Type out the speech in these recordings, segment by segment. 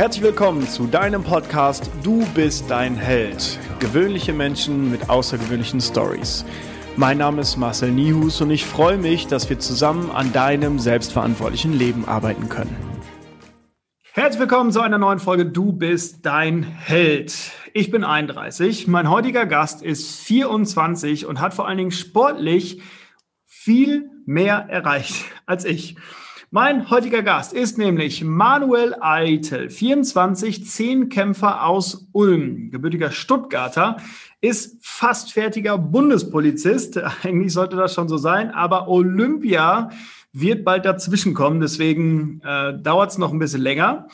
Herzlich willkommen zu deinem Podcast Du bist dein Held. Gewöhnliche Menschen mit außergewöhnlichen Stories. Mein Name ist Marcel Nihus und ich freue mich, dass wir zusammen an deinem selbstverantwortlichen Leben arbeiten können. Herzlich willkommen zu einer neuen Folge Du bist dein Held. Ich bin 31. Mein heutiger Gast ist 24 und hat vor allen Dingen sportlich viel mehr erreicht als ich. Mein heutiger Gast ist nämlich Manuel Eitel, 24, Zehnkämpfer aus Ulm, gebürtiger Stuttgarter, ist fast fertiger Bundespolizist. Eigentlich sollte das schon so sein, aber Olympia wird bald dazwischenkommen, deswegen äh, dauert es noch ein bisschen länger.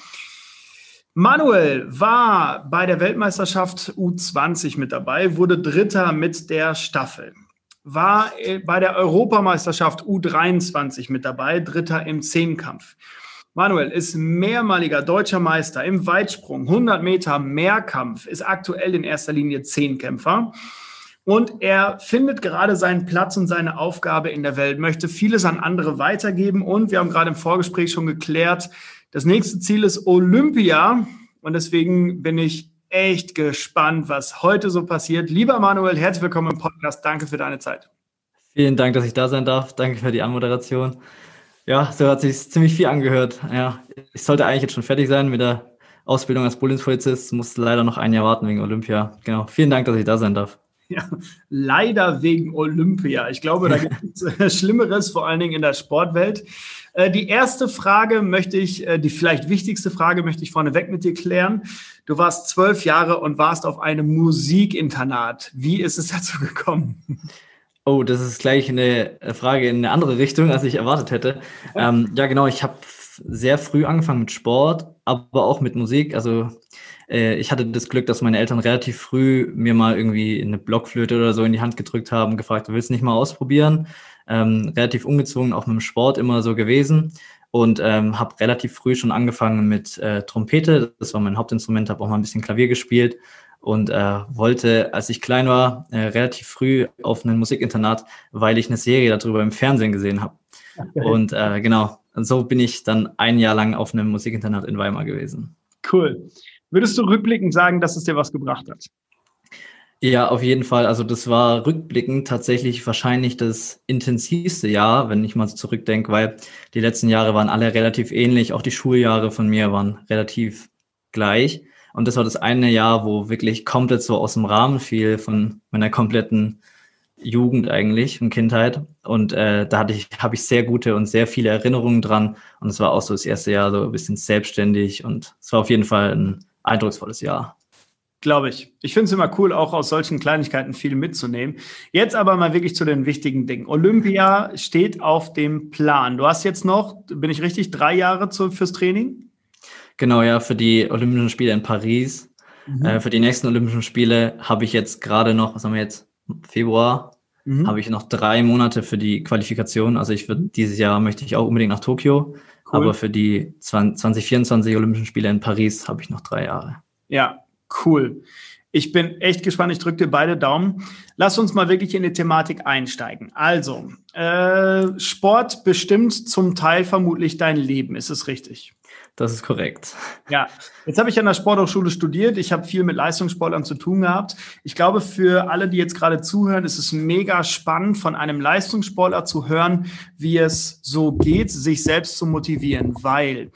Manuel war bei der Weltmeisterschaft U20 mit dabei, wurde Dritter mit der Staffel war äh, bei der Europameisterschaft U23 mit dabei, Dritter im Zehnkampf. Manuel ist mehrmaliger deutscher Meister im Weitsprung, 100 Meter Mehrkampf, ist aktuell in erster Linie Zehnkämpfer. Und er findet gerade seinen Platz und seine Aufgabe in der Welt, möchte vieles an andere weitergeben. Und wir haben gerade im Vorgespräch schon geklärt, das nächste Ziel ist Olympia. Und deswegen bin ich echt gespannt, was heute so passiert. Lieber Manuel, herzlich willkommen im Podcast. Danke für deine Zeit. Vielen Dank, dass ich da sein darf. Danke für die Anmoderation. Ja, so hat sich ziemlich viel angehört. Ja, ich sollte eigentlich jetzt schon fertig sein mit der Ausbildung als Bundespolizist. Muss leider noch ein Jahr warten wegen Olympia. Genau. Vielen Dank, dass ich da sein darf. Ja, leider wegen Olympia. Ich glaube, da gibt es Schlimmeres, vor allen Dingen in der Sportwelt. Äh, die erste Frage möchte ich, äh, die vielleicht wichtigste Frage möchte ich vorneweg mit dir klären. Du warst zwölf Jahre und warst auf einem Musikinternat. Wie ist es dazu gekommen? Oh, das ist gleich eine Frage in eine andere Richtung, als ich erwartet hätte. Ähm, ja, genau. Ich habe sehr früh angefangen mit Sport, aber auch mit Musik. Also äh, ich hatte das Glück, dass meine Eltern relativ früh mir mal irgendwie eine Blockflöte oder so in die Hand gedrückt haben, gefragt, du willst nicht mal ausprobieren? Ähm, relativ ungezwungen, auch mit dem Sport immer so gewesen und ähm, habe relativ früh schon angefangen mit äh, Trompete. Das war mein Hauptinstrument, habe auch mal ein bisschen Klavier gespielt und äh, wollte, als ich klein war, äh, relativ früh auf ein Musikinternat, weil ich eine Serie darüber im Fernsehen gesehen habe. Okay. Und äh, genau, so bin ich dann ein Jahr lang auf einem Musikinternat in Weimar gewesen. Cool. Würdest du rückblickend sagen, dass es dir was gebracht hat? Ja, auf jeden Fall. Also das war rückblickend tatsächlich wahrscheinlich das intensivste Jahr, wenn ich mal so zurückdenke, weil die letzten Jahre waren alle relativ ähnlich. Auch die Schuljahre von mir waren relativ gleich. Und das war das eine Jahr, wo wirklich komplett so aus dem Rahmen fiel von meiner kompletten Jugend eigentlich und Kindheit. Und äh, da hatte ich, habe ich sehr gute und sehr viele Erinnerungen dran. Und es war auch so das erste Jahr so ein bisschen selbstständig und es war auf jeden Fall ein eindrucksvolles Jahr. Glaube ich. Ich finde es immer cool, auch aus solchen Kleinigkeiten viel mitzunehmen. Jetzt aber mal wirklich zu den wichtigen Dingen. Olympia steht auf dem Plan. Du hast jetzt noch, bin ich richtig, drei Jahre zu, fürs Training? Genau, ja, für die Olympischen Spiele in Paris. Mhm. Äh, für die nächsten Olympischen Spiele habe ich jetzt gerade noch, was haben wir jetzt, Februar, mhm. habe ich noch drei Monate für die Qualifikation. Also ich würde dieses Jahr möchte ich auch unbedingt nach Tokio. Cool. Aber für die 2024 Olympischen Spiele in Paris habe ich noch drei Jahre. Ja, cool. Ich bin echt gespannt. Ich drücke dir beide Daumen. Lass uns mal wirklich in die Thematik einsteigen. Also, äh, Sport bestimmt zum Teil vermutlich dein Leben. Ist es richtig? Das ist korrekt. Ja, jetzt habe ich an der Sporthochschule studiert. Ich habe viel mit Leistungssportlern zu tun gehabt. Ich glaube, für alle, die jetzt gerade zuhören, ist es mega spannend, von einem Leistungssportler zu hören, wie es so geht, sich selbst zu motivieren, weil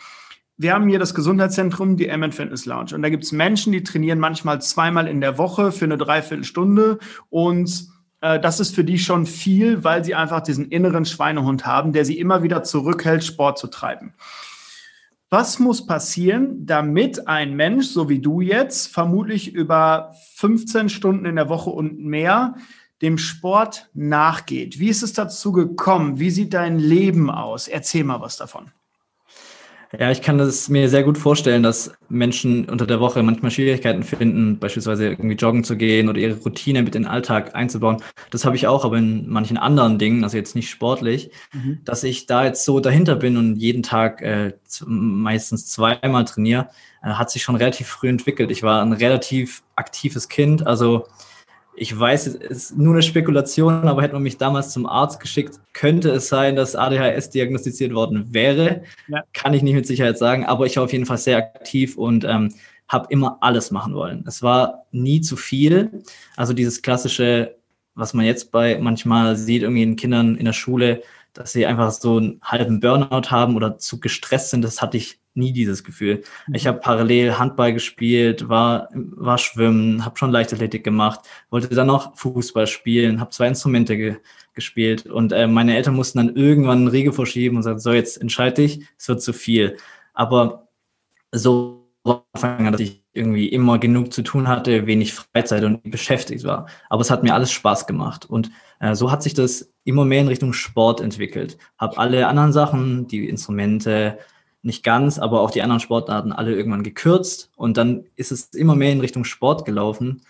wir haben hier das Gesundheitszentrum, die MN Fitness Lounge. Und da gibt es Menschen, die trainieren manchmal zweimal in der Woche für eine Dreiviertelstunde. Und äh, das ist für die schon viel, weil sie einfach diesen inneren Schweinehund haben, der sie immer wieder zurückhält, Sport zu treiben. Was muss passieren, damit ein Mensch, so wie du jetzt, vermutlich über 15 Stunden in der Woche und mehr dem Sport nachgeht? Wie ist es dazu gekommen? Wie sieht dein Leben aus? Erzähl mal was davon. Ja, ich kann das mir sehr gut vorstellen, dass Menschen unter der Woche manchmal Schwierigkeiten finden, beispielsweise irgendwie joggen zu gehen oder ihre Routine mit in den Alltag einzubauen. Das habe ich auch, aber in manchen anderen Dingen, also jetzt nicht sportlich, mhm. dass ich da jetzt so dahinter bin und jeden Tag äh, meistens zweimal trainiere, äh, hat sich schon relativ früh entwickelt. Ich war ein relativ aktives Kind, also Ich weiß, es ist nur eine Spekulation, aber hätte man mich damals zum Arzt geschickt, könnte es sein, dass ADHS diagnostiziert worden wäre. Ja. Kann ich nicht mit Sicherheit sagen, aber ich war auf jeden Fall sehr aktiv und ähm, habe immer alles machen wollen. Es war nie zu viel. Also dieses klassische, was man jetzt bei manchmal sieht, irgendwie in Kindern in der Schule, dass sie einfach so einen halben Burnout haben oder zu gestresst sind, das hatte ich nie dieses Gefühl. Mhm. Ich habe parallel Handball gespielt, war, war schwimmen, habe schon Leichtathletik gemacht, wollte dann noch Fußball spielen, habe zwei Instrumente ge gespielt und äh, meine Eltern mussten dann irgendwann einen Riegel vorschieben und sagen, so jetzt entscheide dich, es wird zu viel. Aber so Anfang an, dass ich irgendwie immer genug zu tun hatte, wenig Freizeit und beschäftigt war. Aber es hat mir alles Spaß gemacht. Und äh, so hat sich das immer mehr in Richtung Sport entwickelt. Habe alle anderen Sachen, die Instrumente, nicht ganz, aber auch die anderen Sportarten alle irgendwann gekürzt. Und dann ist es immer mehr in Richtung Sport gelaufen.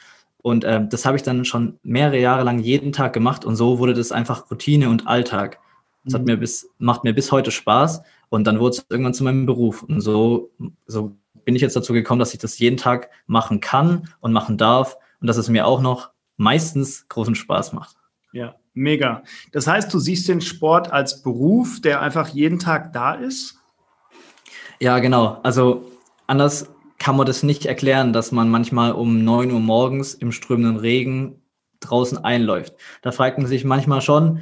Und äh, das habe ich dann schon mehrere Jahre lang jeden Tag gemacht. Und so wurde das einfach Routine und Alltag. Das hat mhm. mir bis, macht mir bis heute Spaß. Und dann wurde es irgendwann zu meinem Beruf. Und so, so bin ich jetzt dazu gekommen, dass ich das jeden Tag machen kann und machen darf und dass es mir auch noch meistens großen Spaß macht. Ja, mega. Das heißt, du siehst den Sport als Beruf, der einfach jeden Tag da ist? Ja, genau. Also anders kann man das nicht erklären, dass man manchmal um 9 Uhr morgens im strömenden Regen draußen einläuft. Da fragt man sich manchmal schon,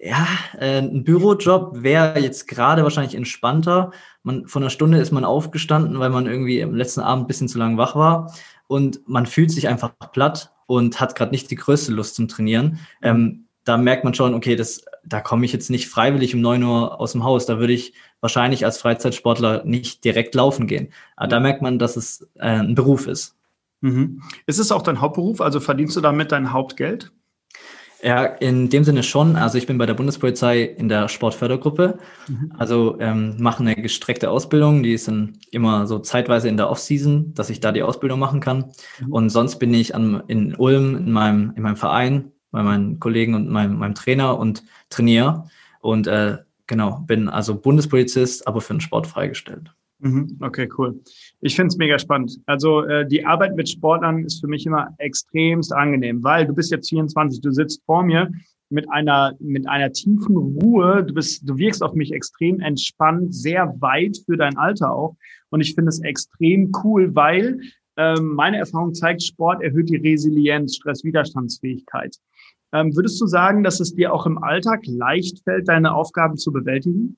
ja, äh, ein Bürojob wäre jetzt gerade wahrscheinlich entspannter. Man, von einer Stunde ist man aufgestanden, weil man irgendwie im letzten Abend ein bisschen zu lang wach war. Und man fühlt sich einfach platt und hat gerade nicht die größte Lust zum Trainieren. Ähm, da merkt man schon, okay, das, da komme ich jetzt nicht freiwillig um neun Uhr aus dem Haus. Da würde ich wahrscheinlich als Freizeitsportler nicht direkt laufen gehen. Aber da merkt man, dass es äh, ein Beruf ist. Mhm. Ist es auch dein Hauptberuf? Also verdienst du damit dein Hauptgeld? Ja, in dem Sinne schon. Also ich bin bei der Bundespolizei in der Sportfördergruppe. Mhm. Also ähm, mache eine gestreckte Ausbildung, die ist dann immer so zeitweise in der Offseason, dass ich da die Ausbildung machen kann. Mhm. Und sonst bin ich an, in Ulm in meinem, in meinem Verein bei meinen Kollegen und meinem, meinem Trainer und trainiere. Und äh, genau, bin also Bundespolizist, aber für den Sport freigestellt. Mhm. Okay, cool. Ich finde es mega spannend. Also äh, die Arbeit mit Sportlern ist für mich immer extremst angenehm, weil du bist jetzt 24, du sitzt vor mir mit einer mit einer tiefen Ruhe. Du bist, du wirkst auf mich extrem entspannt, sehr weit für dein Alter auch. Und ich finde es extrem cool, weil ähm, meine Erfahrung zeigt, Sport erhöht die Resilienz, Stresswiderstandsfähigkeit. Ähm, würdest du sagen, dass es dir auch im Alltag leicht fällt, deine Aufgaben zu bewältigen?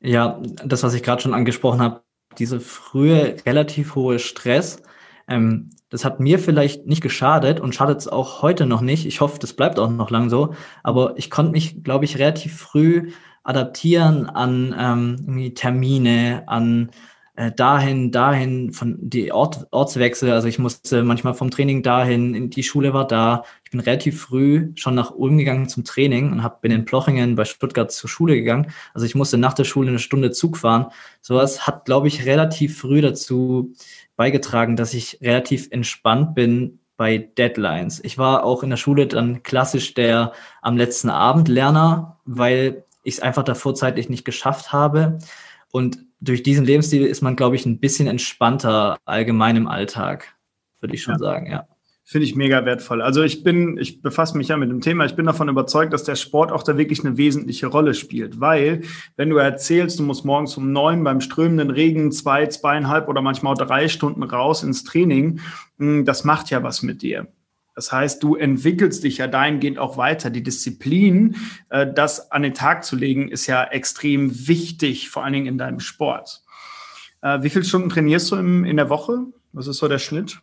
Ja, das, was ich gerade schon angesprochen habe, diese frühe, relativ hohe Stress, ähm, das hat mir vielleicht nicht geschadet und schadet es auch heute noch nicht. Ich hoffe, das bleibt auch noch lang so. Aber ich konnte mich, glaube ich, relativ früh adaptieren an ähm, Termine, an äh, dahin, dahin, von die Ort, Ortswechsel. Also ich musste manchmal vom Training dahin, die Schule war da. Ich bin relativ früh schon nach Ulm gegangen zum Training und hab, bin in Plochingen bei Stuttgart zur Schule gegangen. Also ich musste nach der Schule eine Stunde Zug fahren. Sowas hat, glaube ich, relativ früh dazu beigetragen, dass ich relativ entspannt bin bei Deadlines. Ich war auch in der Schule dann klassisch der am letzten Abend Lerner, weil ich es einfach davor zeitlich nicht geschafft habe. Und durch diesen Lebensstil ist man, glaube ich, ein bisschen entspannter allgemein im Alltag, würde ich schon ja. sagen, ja. Finde ich mega wertvoll. Also ich bin, ich befasse mich ja mit dem Thema, ich bin davon überzeugt, dass der Sport auch da wirklich eine wesentliche Rolle spielt. Weil, wenn du erzählst, du musst morgens um neun beim strömenden Regen zwei, zweieinhalb oder manchmal auch drei Stunden raus ins Training, hm, das macht ja was mit dir. Das heißt, du entwickelst dich ja dahingehend auch weiter. Die Disziplin, äh, das an den Tag zu legen, ist ja extrem wichtig, vor allen Dingen in deinem Sport. Äh, wie viele Stunden trainierst du in der Woche? Was ist so der Schnitt?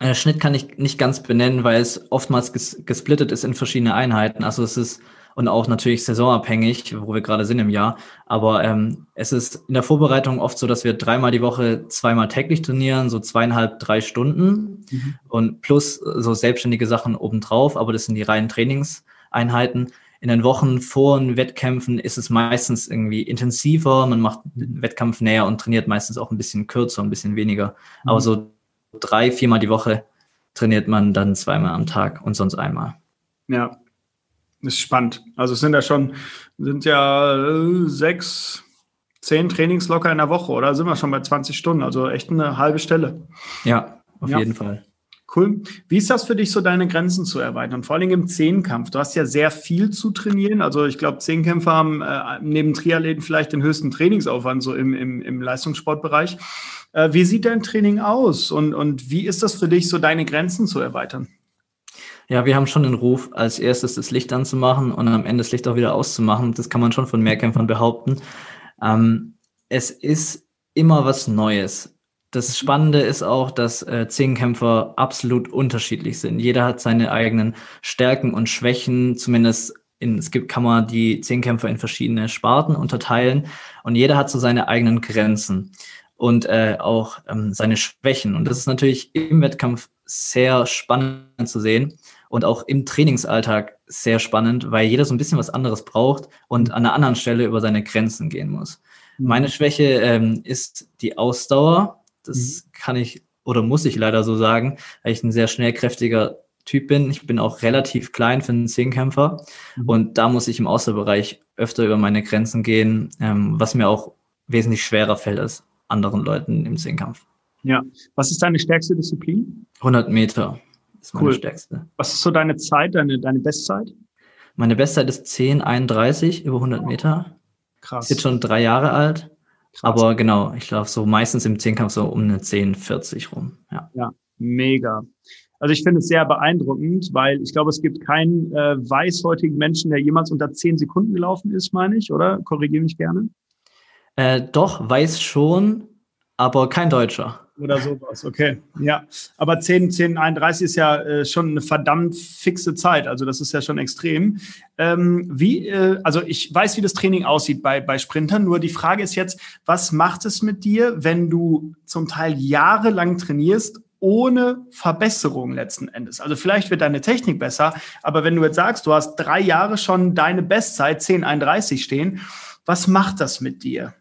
Der Schnitt kann ich nicht ganz benennen, weil es oftmals ges gesplittet ist in verschiedene Einheiten. Also es ist und auch natürlich saisonabhängig, wo wir gerade sind im Jahr. Aber ähm, es ist in der Vorbereitung oft so, dass wir dreimal die Woche zweimal täglich trainieren, so zweieinhalb, drei Stunden mhm. und plus so selbstständige Sachen obendrauf. Aber das sind die reinen Trainingseinheiten. In den Wochen vor den Wettkämpfen ist es meistens irgendwie intensiver. Man macht den Wettkampf näher und trainiert meistens auch ein bisschen kürzer, ein bisschen weniger. Mhm. Aber so drei, viermal die Woche trainiert man dann zweimal am Tag und sonst einmal. Ja, ist spannend. Also es sind ja schon, sind ja äh, sechs, zehn Trainings locker in der Woche, oder sind wir schon bei 20 Stunden? Also echt eine halbe Stelle. Ja, auf ja. jeden Fall. Cool. Wie ist das für dich, so deine Grenzen zu erweitern? Vor allem im Zehnkampf. Du hast ja sehr viel zu trainieren. Also ich glaube, Zehnkämpfer haben äh, neben Triathleten vielleicht den höchsten Trainingsaufwand so im, im, im Leistungssportbereich. Äh, wie sieht dein Training aus und, und wie ist das für dich, so deine Grenzen zu erweitern? Ja, wir haben schon den Ruf, als erstes das Licht anzumachen und am Ende das Licht auch wieder auszumachen. Das kann man schon von Mehrkämpfern behaupten. Ähm, es ist immer was Neues. Das Spannende ist auch, dass äh, Zehnkämpfer absolut unterschiedlich sind. Jeder hat seine eigenen Stärken und Schwächen, zumindest in, es gibt, kann man die Zehnkämpfer in verschiedene Sparten unterteilen und jeder hat so seine eigenen Grenzen und äh, auch ähm, seine Schwächen. Und das ist natürlich im Wettkampf sehr spannend zu sehen und auch im Trainingsalltag sehr spannend, weil jeder so ein bisschen was anderes braucht und an einer anderen Stelle über seine Grenzen gehen muss. Mhm. Meine Schwäche ähm, ist die Ausdauer. Das mhm. kann ich oder muss ich leider so sagen, weil ich ein sehr schnellkräftiger Typ bin. Ich bin auch relativ klein für einen Zehnkämpfer mhm. und da muss ich im Ausdauerbereich öfter über meine Grenzen gehen, ähm, was mir auch wesentlich schwerer fällt als anderen Leuten im Zehnkampf. Ja. Was ist deine stärkste Disziplin? 100 Meter ist meine cool. stärkste. Was ist so deine Zeit, deine, deine Bestzeit? Meine Bestzeit ist 10,31 über 100 Meter. Krass. Ist jetzt schon drei Jahre alt. Krass. Aber genau, ich laufe so meistens im Zehnkampf so um eine 10,40 rum. Ja. ja, mega. Also ich finde es sehr beeindruckend, weil ich glaube, es gibt keinen äh, weißhäutigen Menschen, der jemals unter 10 Sekunden gelaufen ist, meine ich, oder? Korrigiere mich gerne. Äh, doch, weiß schon, aber kein Deutscher. Oder sowas, okay. Ja, aber 10, 10, 31 ist ja äh, schon eine verdammt fixe Zeit. Also das ist ja schon extrem. Ähm, wie, äh, also ich weiß, wie das Training aussieht bei, bei Sprintern. Nur die Frage ist jetzt, was macht es mit dir, wenn du zum Teil jahrelang trainierst ohne Verbesserung letzten Endes. Also vielleicht wird deine Technik besser, aber wenn du jetzt sagst, du hast drei Jahre schon deine Bestzeit 10,31 stehen, was macht das mit dir?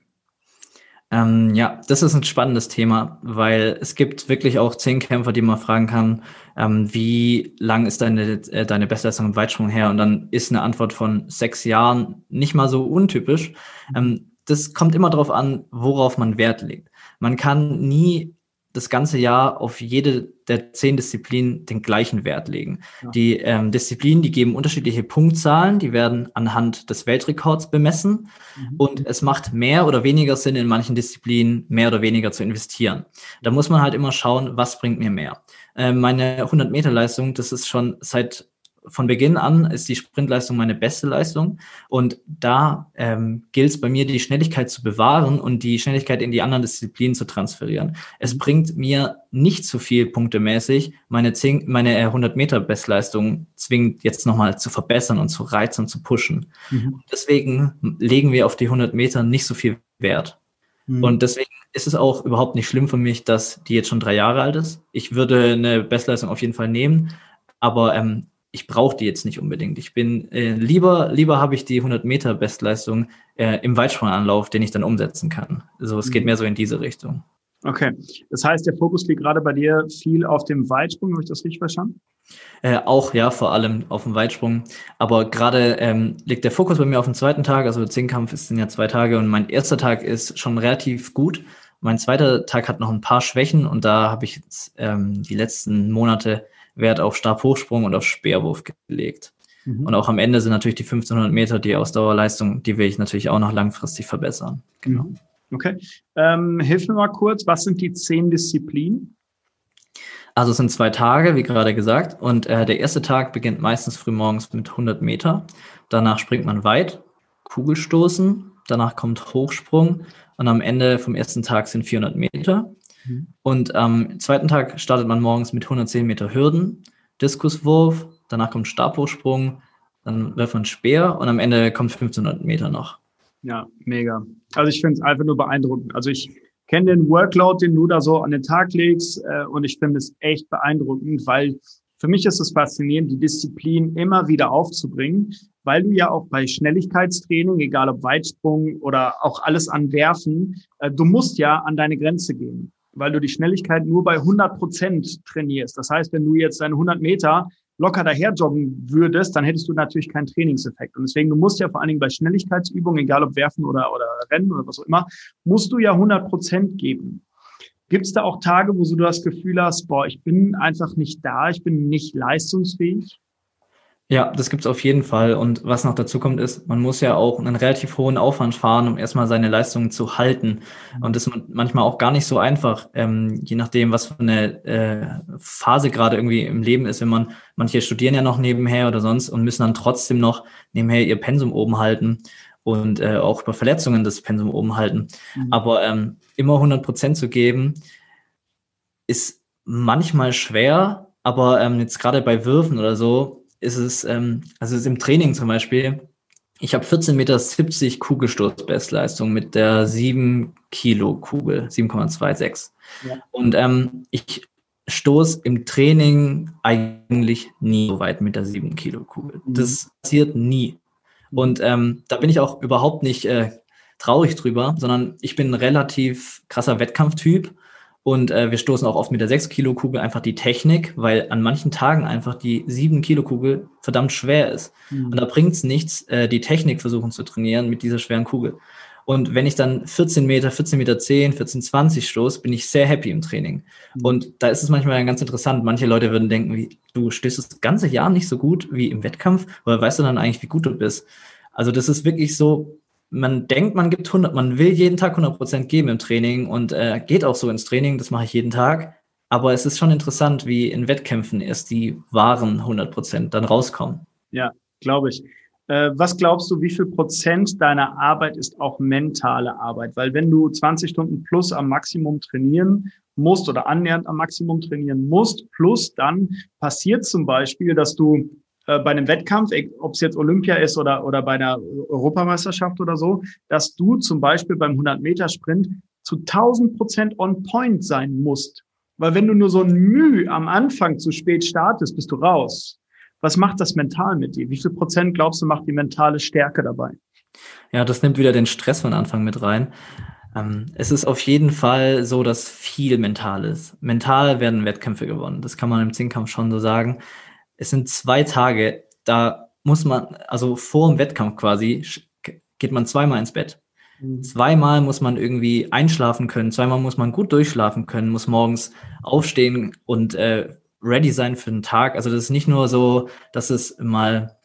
Ähm, ja, das ist ein spannendes Thema, weil es gibt wirklich auch zehn Kämpfer, die man fragen kann, ähm, wie lang ist deine, äh, deine Bestleistung im Weitsprung her? Und dann ist eine Antwort von sechs Jahren nicht mal so untypisch. Ähm, das kommt immer darauf an, worauf man Wert legt. Man kann nie das ganze Jahr auf jede der zehn Disziplinen den gleichen Wert legen. Ja. Die ähm, Disziplinen, die geben unterschiedliche Punktzahlen, die werden anhand des Weltrekords bemessen mhm. und es macht mehr oder weniger Sinn, in manchen Disziplinen mehr oder weniger zu investieren. Da muss man halt immer schauen, was bringt mir mehr. Äh, meine 100 Meter Leistung, das ist schon seit von Beginn an ist die Sprintleistung meine beste Leistung. Und da ähm, gilt es bei mir, die Schnelligkeit zu bewahren und die Schnelligkeit in die anderen Disziplinen zu transferieren. Es bringt mir nicht zu viel punktemäßig, meine, 10, meine 100 äh, Meter Bestleistung zwingend jetzt nochmal zu verbessern und zu reizen und zu pushen. Mhm. Deswegen legen wir auf die 100 Meter nicht so viel Wert. Mhm. Und deswegen ist es auch überhaupt nicht schlimm für mich, dass die jetzt schon drei Jahre alt ist. Ich würde eine Bestleistung auf jeden Fall nehmen, aber ähm, ich brauche die jetzt nicht unbedingt. Ich bin äh, lieber, lieber habe ich die 100 Meter Bestleistung äh, im Weitspranganlauf, den ich dann umsetzen kann. Also es geht mhm. mehr so in diese Richtung. Okay, das heißt, der Fokus liegt gerade bei dir viel auf dem Weitsprung, habe ich das richtig verstanden? Äh, auch ja, vor allem auf dem Weitsprung. Aber gerade ähm, liegt der Fokus bei mir auf dem zweiten Tag. Also Zehnkampf ist sind ja zwei Tage und mein erster Tag ist schon relativ gut. Mein zweiter Tag hat noch ein paar Schwächen und da habe ich jetzt ähm, die letzten Monate Wert auf Stabhochsprung und auf Speerwurf gelegt. Mhm. Und auch am Ende sind natürlich die 1500 Meter die Ausdauerleistung, die will ich natürlich auch noch langfristig verbessern. Genau. Mhm. Okay. Ähm, hilf mir mal kurz, was sind die zehn Disziplinen? Also es sind zwei Tage, wie gerade gesagt. Und äh, der erste Tag beginnt meistens frühmorgens mit 100 Meter. Danach springt man weit, Kugelstoßen. Danach kommt Hochsprung. Und am Ende vom ersten Tag sind 400 Meter. Mhm. Und am zweiten Tag startet man morgens mit 110 Meter Hürden, Diskuswurf, danach kommt Stabhochsprung, dann wirft man Speer und am Ende kommt 1500 Meter noch. Ja, mega. Also ich finde es einfach nur beeindruckend. Also ich kenne den Workload, den du da so an den Tag legst äh, und ich finde es echt beeindruckend, weil für mich ist es faszinierend, die Disziplin immer wieder aufzubringen, weil du ja auch bei Schnelligkeitstraining, egal ob Weitsprung oder auch alles an Werfen, äh, du musst ja an deine Grenze gehen weil du die Schnelligkeit nur bei 100 Prozent trainierst. Das heißt, wenn du jetzt deine 100 Meter locker daher joggen würdest, dann hättest du natürlich keinen Trainingseffekt. Und deswegen, du musst ja vor allen Dingen bei Schnelligkeitsübungen, egal ob Werfen oder, oder Rennen oder was auch immer, musst du ja 100 Prozent geben. Gibt es da auch Tage, wo du das Gefühl hast, boah, ich bin einfach nicht da, ich bin nicht leistungsfähig? Ja, das gibt's auf jeden Fall. Und was noch dazu kommt, ist, man muss ja auch einen relativ hohen Aufwand fahren, um erstmal seine Leistungen zu halten. Und das ist manchmal auch gar nicht so einfach, ähm, je nachdem, was für eine äh, Phase gerade irgendwie im Leben ist. Wenn man, manche studieren ja noch nebenher oder sonst und müssen dann trotzdem noch nebenher ihr Pensum oben halten und äh, auch über Verletzungen das Pensum oben halten. Mhm. Aber ähm, immer 100 Prozent zu geben, ist manchmal schwer, aber ähm, jetzt gerade bei Würfen oder so, ist es, ähm, also ist im Training zum Beispiel, ich habe 14,70 Meter Kugelstoßbestleistung mit der 7 Kilo Kugel, 7,26. Ja. Und ähm, ich stoße im Training eigentlich nie so weit mit der 7 Kilo Kugel. Mhm. Das passiert nie. Und ähm, da bin ich auch überhaupt nicht äh, traurig drüber, sondern ich bin ein relativ krasser Wettkampftyp und äh, wir stoßen auch oft mit der 6 Kilo Kugel einfach die Technik, weil an manchen Tagen einfach die 7 Kilo Kugel verdammt schwer ist. Mhm. Und da bringt es nichts, äh, die Technik versuchen zu trainieren mit dieser schweren Kugel. Und wenn ich dann 14 Meter, 14 Meter 10, 14, 20 stoße, bin ich sehr happy im Training. Mhm. Und da ist es manchmal ganz interessant. Manche Leute würden denken, wie, du stößt das ganze Jahr nicht so gut wie im Wettkampf, aber weißt du dann eigentlich, wie gut du bist? Also das ist wirklich so, man denkt, man gibt 100, man will jeden Tag 100 Prozent geben im Training und äh, geht auch so ins Training, das mache ich jeden Tag. Aber es ist schon interessant, wie in Wettkämpfen erst die wahren 100 Prozent dann rauskommen. Ja, glaube ich. Äh, was glaubst du, wie viel Prozent deiner Arbeit ist auch mentale Arbeit? Weil wenn du 20 Stunden plus am Maximum trainieren musst oder annähernd am Maximum trainieren musst, plus dann passiert zum Beispiel, dass du äh, bei einem Wettkampf, ob es jetzt Olympia ist oder, oder bei einer Europameisterschaft oder so, dass du zum Beispiel beim 100-Meter-Sprint zu 1000 Prozent on point sein musst. Weil wenn du nur so ein Mühe am Anfang zu spät startest, bist du raus. Was macht das mental mit dir? Wie viel Prozent glaubst du macht die mentale Stärke dabei? Ja, das nimmt wieder den Stress von Anfang mit rein. Ähm, es ist auf jeden Fall so, dass viel mental ist. Mental werden Wettkämpfe gewonnen. Das kann man im Zehnkampf schon so sagen es sind zwei Tage, da muss man, also vor dem Wettkampf quasi, geht man zweimal ins Bett. Mhm. Zweimal muss man irgendwie einschlafen können, zweimal muss man gut durchschlafen können, muss morgens aufstehen und äh, ready sein für den Tag. Also das ist nicht nur so, dass es mal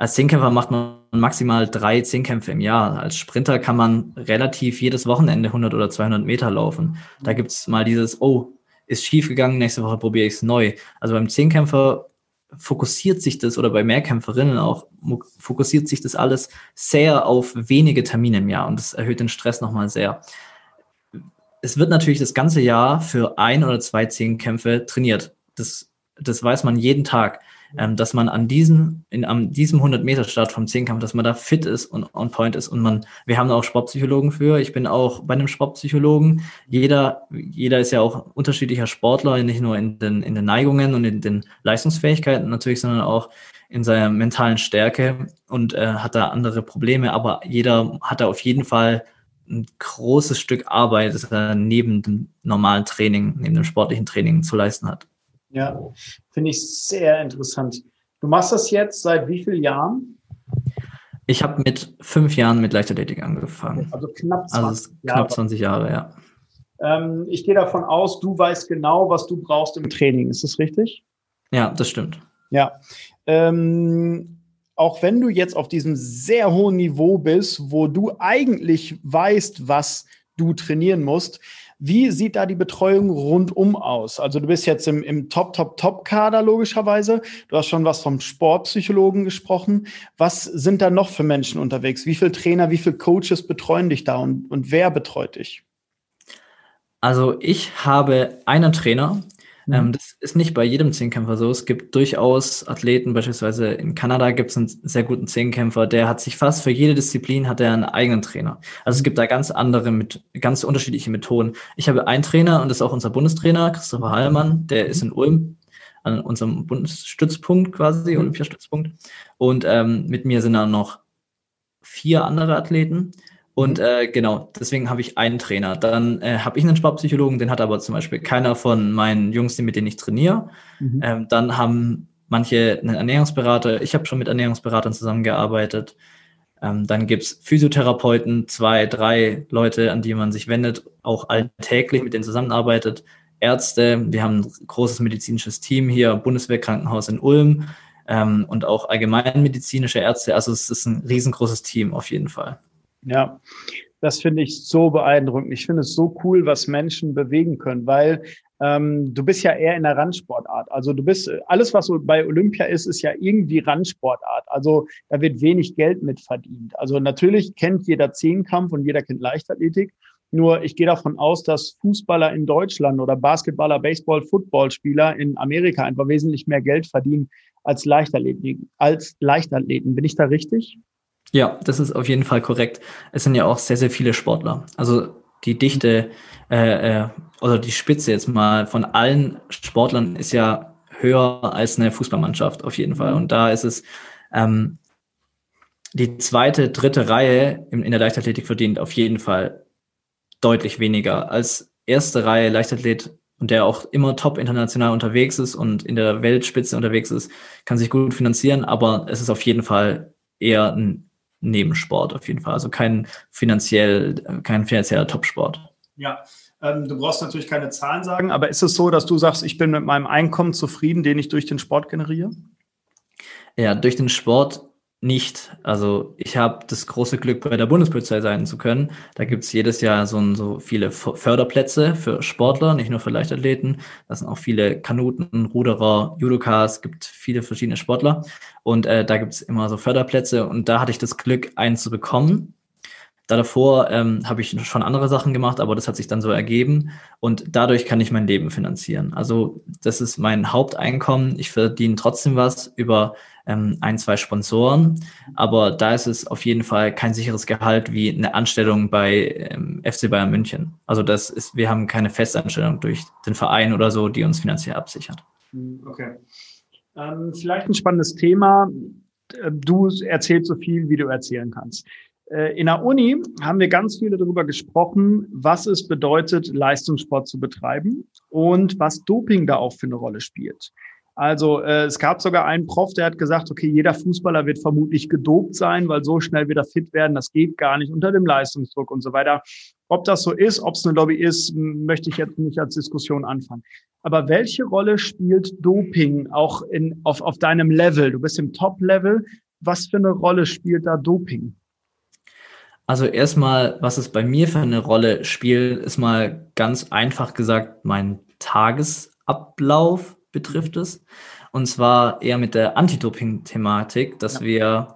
als Zehnkämpfer macht man maximal drei Zehnkämpfe im Jahr. Als Sprinter kann man relativ jedes Wochenende 100 oder 200 Meter laufen. Da gibt's mal dieses, oh, ist schief gegangen, nächste Woche probiere ich es neu. Also beim Zehnkämpfer fokussiert sich das oder bei Mehrkämpferinnen auch fokussiert sich das alles sehr auf wenige Termine im Jahr und das erhöht den Stress nochmal sehr. Es wird natürlich das ganze Jahr für ein oder zwei Zehnkämpfe trainiert. Das, das weiß man jeden Tag ähm, dass man an diesem, in, an diesem 100-Meter-Start vom Zehnkampf, dass man da fit ist und on point ist. Und man, wir haben auch Sportpsychologen für. Ich bin auch bei einem Sportpsychologen. Jeder, jeder ist ja auch unterschiedlicher Sportler, nicht nur in den, in den Neigungen und in den Leistungsfähigkeiten natürlich, sondern auch in seiner mentalen Stärke und äh, hat da andere Probleme. Aber jeder hat da auf jeden Fall ein großes Stück Arbeit, das er neben dem normalen Training, neben dem sportlichen Training zu leisten hat. Ja, finde ich sehr interessant. Du machst das jetzt seit wie vielen Jahren? Ich habe mit fünf Jahren mit Leichtathletik angefangen. Also knapp 20 also Jahre. Knapp 20 Jahre, ja. Ähm, ich gehe davon aus, du weißt genau, was du brauchst im Training. Ist das richtig? Ja, das stimmt. Ja. Ähm, auch wenn du jetzt auf diesem sehr hohen Niveau bist, wo du eigentlich weißt, was du trainieren musst, wie sieht da die Betreuung rundum aus? Also du bist jetzt im, im Top, Top, Top-Kader logischerweise. Du hast schon was vom Sportpsychologen gesprochen. Was sind da noch für Menschen unterwegs? Wie viele Trainer, wie viele Coaches betreuen dich da und, und wer betreut dich? Also ich habe einen Trainer, Mhm. Ähm, das ist nicht bei jedem Zehnkämpfer so. Es gibt durchaus Athleten, beispielsweise in Kanada gibt es einen sehr guten Zehnkämpfer, der hat sich fast für jede Disziplin hat er einen eigenen Trainer. Also es mhm. gibt da ganz andere, mit ganz unterschiedliche Methoden. Ich habe einen Trainer und das ist auch unser Bundestrainer, Christopher Heilmann, der ist in Ulm an unserem Bundesstützpunkt quasi, mhm. Olympiastützpunkt. Und ähm, mit mir sind dann noch vier andere Athleten. Und mhm. äh, genau, deswegen habe ich einen Trainer. Dann äh, habe ich einen Sportpsychologen, den hat aber zum Beispiel keiner von meinen Jungs, mit denen ich trainiere. Mhm. Ähm, dann haben manche einen Ernährungsberater. Ich habe schon mit Ernährungsberatern zusammengearbeitet. Ähm, dann gibt's Physiotherapeuten, zwei, drei Leute, an die man sich wendet, auch alltäglich mit denen zusammenarbeitet. Ärzte, wir haben ein großes medizinisches Team hier, Bundeswehrkrankenhaus in Ulm ähm, und auch allgemeinmedizinische Ärzte. Also es ist ein riesengroßes Team auf jeden Fall. Ja, das finde ich so beeindruckend. Ich finde es so cool, was Menschen bewegen können, weil ähm, du bist ja eher in der Randsportart. Also du bist, alles, was bei Olympia ist, ist ja irgendwie Randsportart. Also da wird wenig Geld mit verdient. Also natürlich kennt jeder Zehnkampf und jeder kennt Leichtathletik. Nur ich gehe davon aus, dass Fußballer in Deutschland oder Basketballer, Baseball, Footballspieler in Amerika einfach wesentlich mehr Geld verdienen als Leichtathleten. Als Leichtathleten. Bin ich da richtig? Ja, das ist auf jeden Fall korrekt. Es sind ja auch sehr, sehr viele Sportler. Also die Dichte äh, äh, oder die Spitze jetzt mal von allen Sportlern ist ja höher als eine Fußballmannschaft auf jeden Fall. Und da ist es ähm, die zweite, dritte Reihe in, in der Leichtathletik verdient auf jeden Fall deutlich weniger als erste Reihe Leichtathlet und der auch immer top international unterwegs ist und in der Weltspitze unterwegs ist, kann sich gut finanzieren, aber es ist auf jeden Fall eher ein Nebensport auf jeden Fall. Also kein finanziell, kein finanzieller Topsport. Ja, ähm, du brauchst natürlich keine Zahlen sagen, aber ist es so, dass du sagst, ich bin mit meinem Einkommen zufrieden, den ich durch den Sport generiere? Ja, durch den Sport nicht. Also ich habe das große Glück, bei der Bundespolizei sein zu können. Da gibt's jedes Jahr so, so viele Förderplätze für Sportler, nicht nur für Leichtathleten. Das sind auch viele Kanuten, Ruderer, Judokas, gibt viele verschiedene Sportler. Und äh, da gibt's immer so Förderplätze. Und da hatte ich das Glück, einen zu bekommen. Da davor ähm, habe ich schon andere Sachen gemacht, aber das hat sich dann so ergeben und dadurch kann ich mein Leben finanzieren. Also das ist mein Haupteinkommen. Ich verdiene trotzdem was über ähm, ein, zwei Sponsoren. Aber da ist es auf jeden Fall kein sicheres Gehalt wie eine Anstellung bei ähm, FC Bayern München. Also das ist, wir haben keine Festanstellung durch den Verein oder so, die uns finanziell absichert. Okay. Ähm, vielleicht ein spannendes Thema. Du erzählst so viel, wie du erzählen kannst. Äh, in der Uni haben wir ganz viele darüber gesprochen, was es bedeutet, Leistungssport zu betreiben und was Doping da auch für eine Rolle spielt. Also äh, es gab sogar einen Prof, der hat gesagt, okay, jeder Fußballer wird vermutlich gedopt sein, weil so schnell wieder fit werden, das geht gar nicht unter dem Leistungsdruck und so weiter. Ob das so ist, ob es eine Lobby ist, möchte ich jetzt nicht als Diskussion anfangen. Aber welche Rolle spielt Doping auch in, auf, auf deinem Level? Du bist im Top-Level. Was für eine Rolle spielt da Doping? Also erstmal, was es bei mir für eine Rolle spielt, ist mal ganz einfach gesagt mein Tagesablauf betrifft es. Und zwar eher mit der Anti-Doping-Thematik, dass ja. wir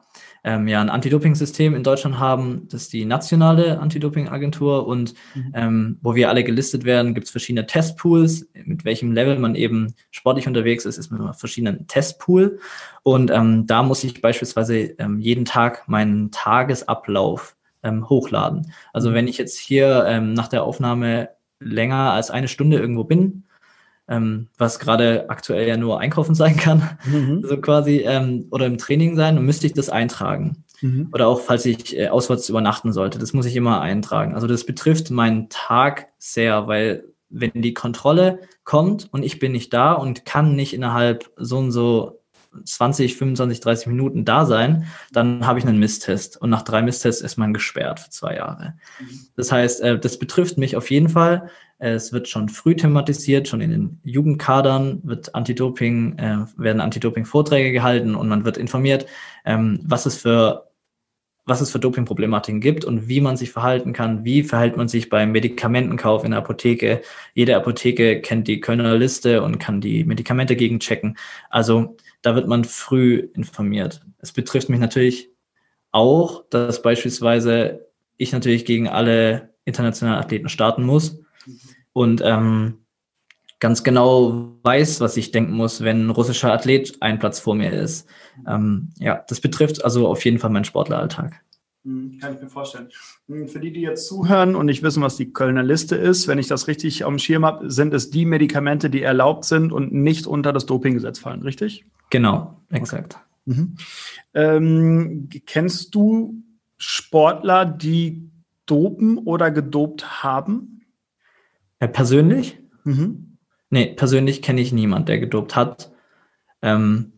ähm, ja ein Anti-Doping-System in Deutschland haben, das ist die nationale Anti-Doping-Agentur und mhm. ähm, wo wir alle gelistet werden, gibt es verschiedene Testpools, mit welchem Level man eben sportlich unterwegs ist, ist mit einem verschiedenen Testpool und ähm, da muss ich beispielsweise ähm, jeden Tag meinen Tagesablauf ähm, hochladen. Also mhm. wenn ich jetzt hier ähm, nach der Aufnahme länger als eine Stunde irgendwo bin, ähm, was gerade aktuell ja nur einkaufen sein kann, mhm. so quasi, ähm, oder im Training sein, dann müsste ich das eintragen. Mhm. Oder auch, falls ich äh, auswärts übernachten sollte, das muss ich immer eintragen. Also das betrifft meinen Tag sehr, weil wenn die Kontrolle kommt und ich bin nicht da und kann nicht innerhalb so und so 20, 25, 30 Minuten da sein, dann habe ich einen Misstest. Und nach drei Misstests ist man gesperrt für zwei Jahre. Mhm. Das heißt, äh, das betrifft mich auf jeden Fall. Es wird schon früh thematisiert, schon in den Jugendkadern wird Anti-Doping, äh, werden Anti-Doping-Vorträge gehalten und man wird informiert, ähm, was es für was es für Dopingproblematiken gibt und wie man sich verhalten kann, wie verhält man sich beim Medikamentenkauf in der Apotheke. Jede Apotheke kennt die Kölner Liste und kann die Medikamente gegenchecken. Also da wird man früh informiert. Es betrifft mich natürlich auch, dass beispielsweise ich natürlich gegen alle internationalen Athleten starten muss und ähm, ganz genau weiß, was ich denken muss, wenn ein russischer Athlet ein Platz vor mir ist. Ähm, ja, das betrifft also auf jeden Fall meinen Sportleralltag. Hm, kann ich mir vorstellen. Hm, für die, die jetzt zuhören und nicht wissen, was die Kölner Liste ist, wenn ich das richtig am Schirm habe, sind es die Medikamente, die erlaubt sind und nicht unter das Dopinggesetz fallen, richtig? Genau, exakt. Okay. Mhm. Ähm, kennst du Sportler, die dopen oder gedopt haben? Ja, persönlich? Mhm. Nee, persönlich kenne ich niemand, der gedopt hat. Ähm,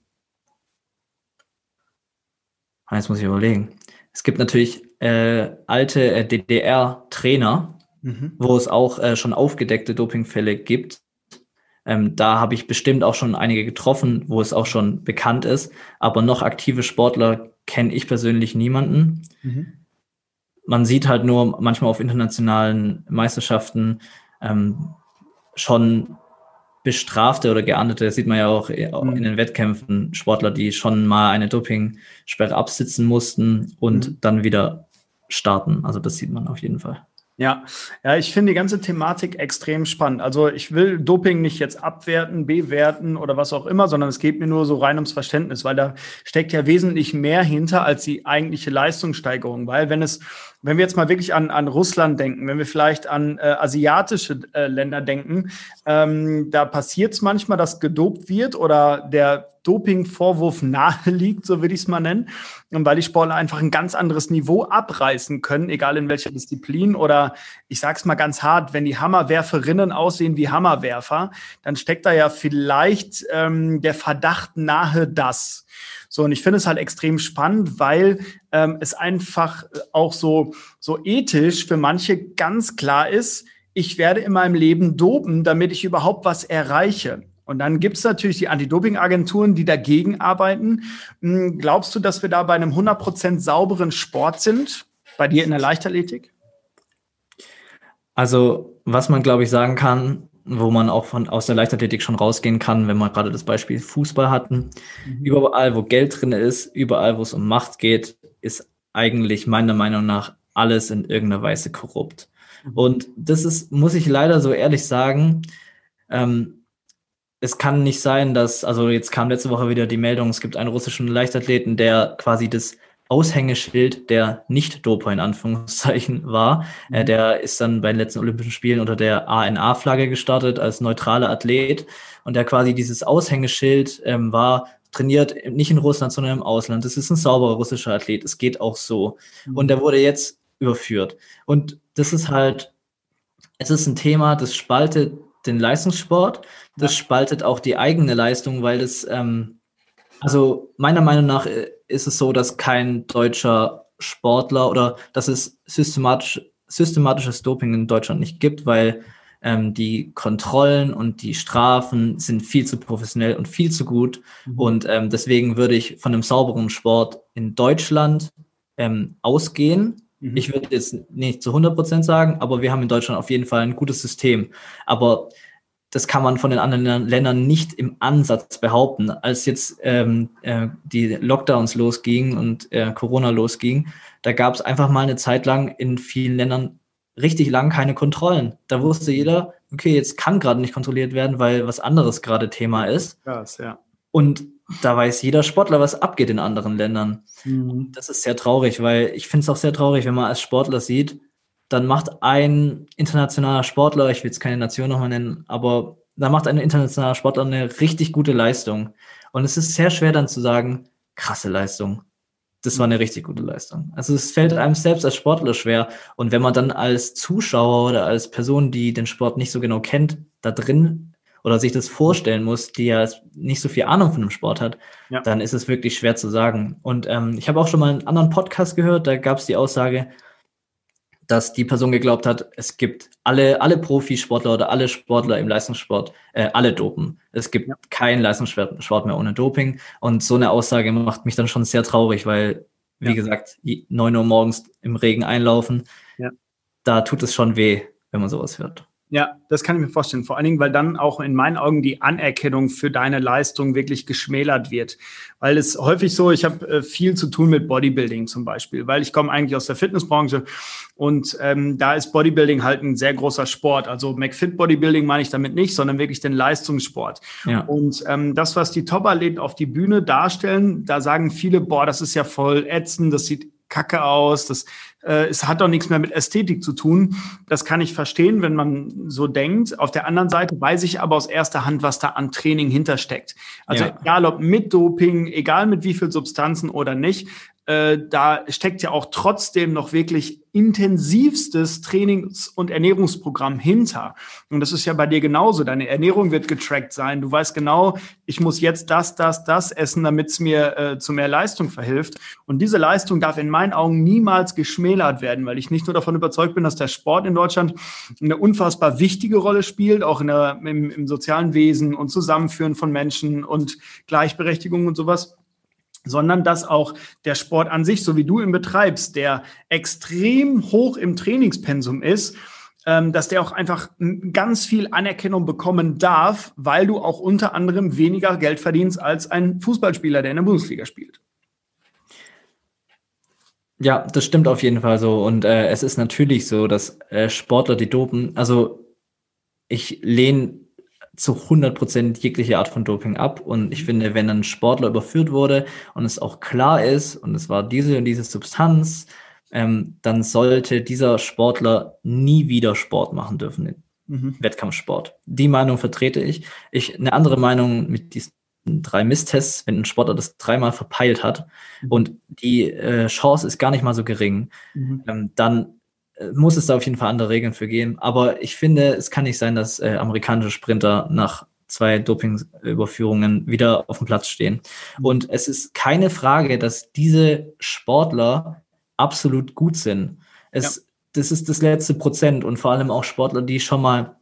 jetzt muss ich überlegen. es gibt natürlich äh, alte äh, DDR-Trainer, mhm. wo es auch äh, schon aufgedeckte Dopingfälle gibt. Ähm, da habe ich bestimmt auch schon einige getroffen, wo es auch schon bekannt ist. Aber noch aktive Sportler kenne ich persönlich niemanden. Mhm. Man sieht halt nur manchmal auf internationalen Meisterschaften ähm, schon bestrafte oder geahndete, sieht man ja auch mhm. in den Wettkämpfen, Sportler, die schon mal eine Dopingsperre absitzen mussten und mhm. dann wieder starten. Also das sieht man auf jeden Fall. Ja, ja, ich finde die ganze Thematik extrem spannend. Also ich will Doping nicht jetzt abwerten, bewerten oder was auch immer, sondern es geht mir nur so rein ums Verständnis, weil da steckt ja wesentlich mehr hinter als die eigentliche Leistungssteigerung. Weil wenn es, wenn wir jetzt mal wirklich an, an Russland denken, wenn wir vielleicht an äh, asiatische äh, Länder denken, ähm, da passiert es manchmal, dass gedopt wird oder der Doping-Vorwurf nahe liegt, so würde ich es mal nennen. Und weil die Sportler einfach ein ganz anderes Niveau abreißen können, egal in welcher Disziplin. Oder ich sage es mal ganz hart, wenn die Hammerwerferinnen aussehen wie Hammerwerfer, dann steckt da ja vielleicht ähm, der Verdacht nahe, dass. So, und ich finde es halt extrem spannend, weil ähm, es einfach auch so, so ethisch für manche ganz klar ist, ich werde in meinem Leben dopen, damit ich überhaupt was erreiche. Und dann gibt es natürlich die Anti-Doping-Agenturen, die dagegen arbeiten. Hm, glaubst du, dass wir da bei einem 100% sauberen Sport sind? Bei dir in der Leichtathletik? Also, was man, glaube ich, sagen kann, wo man auch von, aus der Leichtathletik schon rausgehen kann, wenn wir gerade das Beispiel Fußball hatten. Mhm. Überall, wo Geld drin ist, überall, wo es um Macht geht, ist eigentlich meiner Meinung nach alles in irgendeiner Weise korrupt. Mhm. Und das ist, muss ich leider so ehrlich sagen, ähm, es kann nicht sein, dass, also jetzt kam letzte Woche wieder die Meldung, es gibt einen russischen Leichtathleten, der quasi das Aushängeschild der Nicht-Doper in Anführungszeichen war. Mhm. Äh, der ist dann bei den letzten Olympischen Spielen unter der ANA-Flagge gestartet als neutraler Athlet und der quasi dieses Aushängeschild ähm, war, trainiert nicht in Russland, sondern im Ausland. Das ist ein sauberer russischer Athlet. Es geht auch so. Mhm. Und der wurde jetzt überführt. Und das ist halt, es ist ein Thema, das spaltet den Leistungssport. Das ja. spaltet auch die eigene Leistung, weil das, ähm, also meiner Meinung nach äh, ist es so, dass kein deutscher Sportler oder dass es systematisch, systematisches Doping in Deutschland nicht gibt, weil ähm, die Kontrollen und die Strafen sind viel zu professionell und viel zu gut. Mhm. Und ähm, deswegen würde ich von einem sauberen Sport in Deutschland ähm, ausgehen. Mhm. Ich würde jetzt nicht zu 100 Prozent sagen, aber wir haben in Deutschland auf jeden Fall ein gutes System. Aber das kann man von den anderen Ländern nicht im Ansatz behaupten. Als jetzt ähm, äh, die Lockdowns losgingen und äh, Corona losging, da gab es einfach mal eine Zeit lang in vielen Ländern richtig lang keine Kontrollen. Da wusste jeder, okay, jetzt kann gerade nicht kontrolliert werden, weil was anderes gerade Thema ist. Krass, ja. Und da weiß jeder Sportler, was abgeht in anderen Ländern. Mhm. Das ist sehr traurig, weil ich finde es auch sehr traurig, wenn man als Sportler sieht, dann macht ein internationaler Sportler, ich will jetzt keine Nation nochmal nennen, aber da macht ein internationaler Sportler eine richtig gute Leistung. Und es ist sehr schwer dann zu sagen, krasse Leistung. Das war eine richtig gute Leistung. Also es fällt einem selbst als Sportler schwer. Und wenn man dann als Zuschauer oder als Person, die den Sport nicht so genau kennt, da drin oder sich das vorstellen muss, die ja nicht so viel Ahnung von dem Sport hat, ja. dann ist es wirklich schwer zu sagen. Und ähm, ich habe auch schon mal einen anderen Podcast gehört, da gab es die Aussage, dass die Person geglaubt hat, es gibt alle, alle Profisportler oder alle Sportler im Leistungssport, äh, alle dopen. Es gibt ja. keinen Leistungssport mehr ohne Doping. Und so eine Aussage macht mich dann schon sehr traurig, weil, wie ja. gesagt, neun Uhr morgens im Regen einlaufen, ja. da tut es schon weh, wenn man sowas hört. Ja, das kann ich mir vorstellen. Vor allen Dingen, weil dann auch in meinen Augen die Anerkennung für deine Leistung wirklich geschmälert wird. Weil es häufig so, ich habe äh, viel zu tun mit Bodybuilding zum Beispiel, weil ich komme eigentlich aus der Fitnessbranche und ähm, da ist Bodybuilding halt ein sehr großer Sport. Also McFit Bodybuilding meine ich damit nicht, sondern wirklich den Leistungssport. Ja. Und ähm, das, was die Top-Athleten auf die Bühne darstellen, da sagen viele, boah, das ist ja voll ätzend, das sieht kacke aus, das äh, es hat doch nichts mehr mit Ästhetik zu tun. Das kann ich verstehen, wenn man so denkt. Auf der anderen Seite weiß ich aber aus erster Hand, was da an Training hintersteckt. Also ja. egal ob mit Doping, egal mit wie viel Substanzen oder nicht, äh, da steckt ja auch trotzdem noch wirklich intensivstes Trainings- und Ernährungsprogramm hinter. Und das ist ja bei dir genauso. Deine Ernährung wird getrackt sein. Du weißt genau, ich muss jetzt das, das, das essen, damit es mir äh, zu mehr Leistung verhilft. Und diese Leistung darf in meinen Augen niemals geschmälert werden, weil ich nicht nur davon überzeugt bin, dass der Sport in Deutschland eine unfassbar wichtige Rolle spielt, auch in der, im, im sozialen Wesen und Zusammenführen von Menschen und Gleichberechtigung und sowas sondern dass auch der Sport an sich, so wie du ihn betreibst, der extrem hoch im Trainingspensum ist, ähm, dass der auch einfach ganz viel Anerkennung bekommen darf, weil du auch unter anderem weniger Geld verdienst als ein Fußballspieler, der in der Bundesliga spielt. Ja, das stimmt auf jeden Fall so. Und äh, es ist natürlich so, dass äh, Sportler, die dopen, also ich lehne zu 100 Prozent jegliche Art von Doping ab. Und ich mhm. finde, wenn ein Sportler überführt wurde und es auch klar ist, und es war diese und diese Substanz, ähm, dann sollte dieser Sportler nie wieder Sport machen dürfen, mhm. Wettkampfsport. Die Meinung vertrete ich. Ich eine andere Meinung mit diesen drei Misstests, wenn ein Sportler das dreimal verpeilt hat mhm. und die äh, Chance ist gar nicht mal so gering, mhm. ähm, dann muss es da auf jeden Fall andere Regeln für geben. Aber ich finde, es kann nicht sein, dass äh, amerikanische Sprinter nach zwei Dopingüberführungen wieder auf dem Platz stehen. Und es ist keine Frage, dass diese Sportler absolut gut sind. Es, ja. Das ist das letzte Prozent und vor allem auch Sportler, die schon mal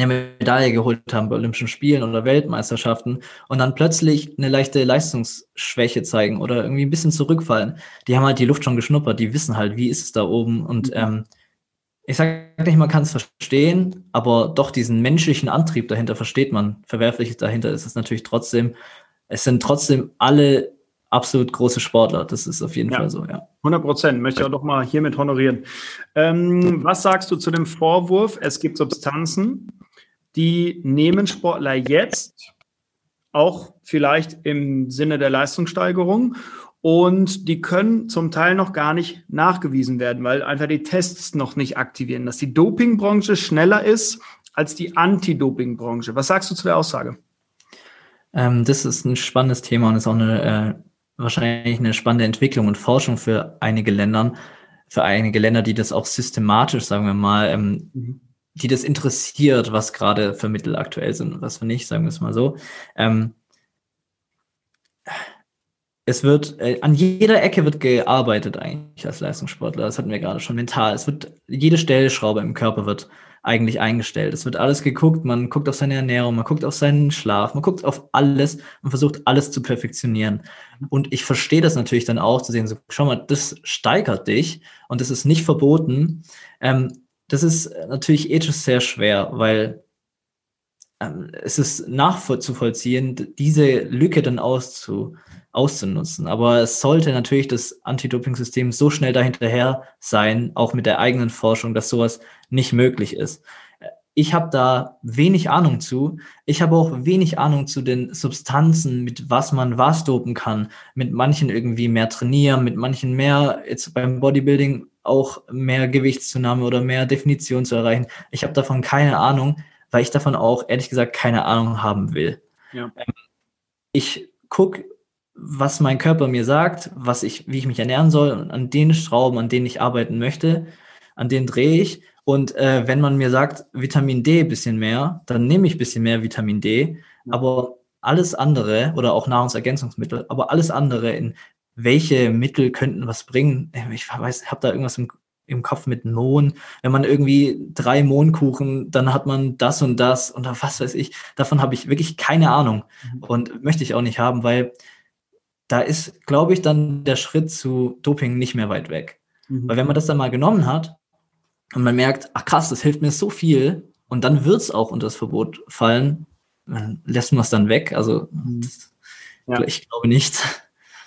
eine Medaille geholt haben bei Olympischen Spielen oder Weltmeisterschaften und dann plötzlich eine leichte Leistungsschwäche zeigen oder irgendwie ein bisschen zurückfallen. Die haben halt die Luft schon geschnuppert, die wissen halt, wie ist es da oben und mhm. ähm, ich sage nicht, man kann es verstehen, aber doch diesen menschlichen Antrieb dahinter versteht man. Verwerfliches dahinter ist es natürlich trotzdem. Es sind trotzdem alle absolut große Sportler. Das ist auf jeden ja, Fall so, ja. 100 Prozent. Möchte ich auch noch mal hiermit honorieren. Ähm, was sagst du zu dem Vorwurf, es gibt Substanzen, die nehmen Sportler jetzt auch vielleicht im Sinne der Leistungssteigerung und die können zum Teil noch gar nicht nachgewiesen werden, weil einfach die Tests noch nicht aktivieren, dass die Dopingbranche schneller ist als die Anti-Doping-Branche. Was sagst du zu der Aussage? Ähm, das ist ein spannendes Thema und ist auch eine, äh, wahrscheinlich eine spannende Entwicklung und Forschung für einige Länder, für einige Länder, die das auch systematisch, sagen wir mal, ähm, mhm die das interessiert, was gerade für Mittel aktuell sind und was für nicht, sagen wir es mal so. Ähm, es wird, äh, an jeder Ecke wird gearbeitet eigentlich als Leistungssportler. Das hatten wir gerade schon mental. Es wird, jede Stellschraube im Körper wird eigentlich eingestellt. Es wird alles geguckt. Man guckt auf seine Ernährung, man guckt auf seinen Schlaf, man guckt auf alles und versucht alles zu perfektionieren. Und ich verstehe das natürlich dann auch zu sehen, so, schau mal, das steigert dich und das ist nicht verboten. Ähm, das ist natürlich ethisch sehr schwer, weil ähm, es ist nachzuvollziehen, diese Lücke dann auszu, auszunutzen. Aber es sollte natürlich das Anti-Doping-System so schnell dahinterher sein, auch mit der eigenen Forschung, dass sowas nicht möglich ist. Ich habe da wenig Ahnung zu. Ich habe auch wenig Ahnung zu den Substanzen, mit was man was dopen kann. Mit manchen irgendwie mehr trainieren, mit manchen mehr jetzt beim Bodybuilding auch mehr Gewichtszunahme oder mehr Definition zu erreichen. Ich habe davon keine Ahnung, weil ich davon auch ehrlich gesagt keine Ahnung haben will. Ja. Ähm, ich gucke, was mein Körper mir sagt, was ich, wie ich mich ernähren soll und an den Schrauben, an denen ich arbeiten möchte, an denen drehe ich. Und äh, wenn man mir sagt, Vitamin D bisschen mehr, dann nehme ich bisschen mehr Vitamin D. Aber alles andere oder auch Nahrungsergänzungsmittel, aber alles andere in welche Mittel könnten was bringen. Äh, ich weiß, habe da irgendwas im, im Kopf mit Mohn. Wenn man irgendwie drei Mohnkuchen, dann hat man das und das und was weiß ich. Davon habe ich wirklich keine Ahnung mhm. und möchte ich auch nicht haben, weil da ist, glaube ich, dann der Schritt zu Doping nicht mehr weit weg. Mhm. Weil wenn man das dann mal genommen hat und man merkt, ach krass, das hilft mir so viel und dann wird es auch unter das Verbot fallen, dann lässt man es dann weg. Also mhm. das, ja. ich glaube nicht.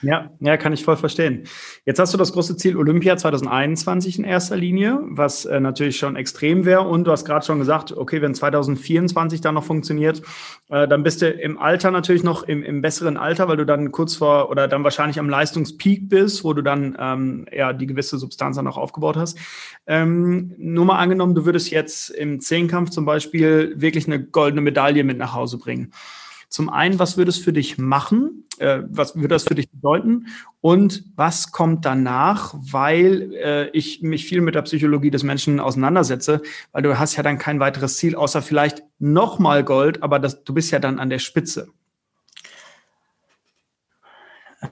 Ja, ja, kann ich voll verstehen. Jetzt hast du das große Ziel Olympia 2021 in erster Linie, was äh, natürlich schon extrem wäre. Und du hast gerade schon gesagt, okay, wenn 2024 dann noch funktioniert, äh, dann bist du im Alter natürlich noch im, im, besseren Alter, weil du dann kurz vor oder dann wahrscheinlich am Leistungspeak bist, wo du dann ähm, ja die gewisse Substanz dann auch aufgebaut hast. Ähm, nur mal angenommen, du würdest jetzt im Zehnkampf zum Beispiel wirklich eine goldene Medaille mit nach Hause bringen Zum einen, was würde es für dich machen? Äh, was würde das für dich bedeuten? Und was kommt danach? Weil äh, ich mich viel mit der Psychologie des Menschen auseinandersetze, weil du hast ja dann kein weiteres Ziel, außer vielleicht nochmal Gold, aber das, du bist ja dann an der Spitze.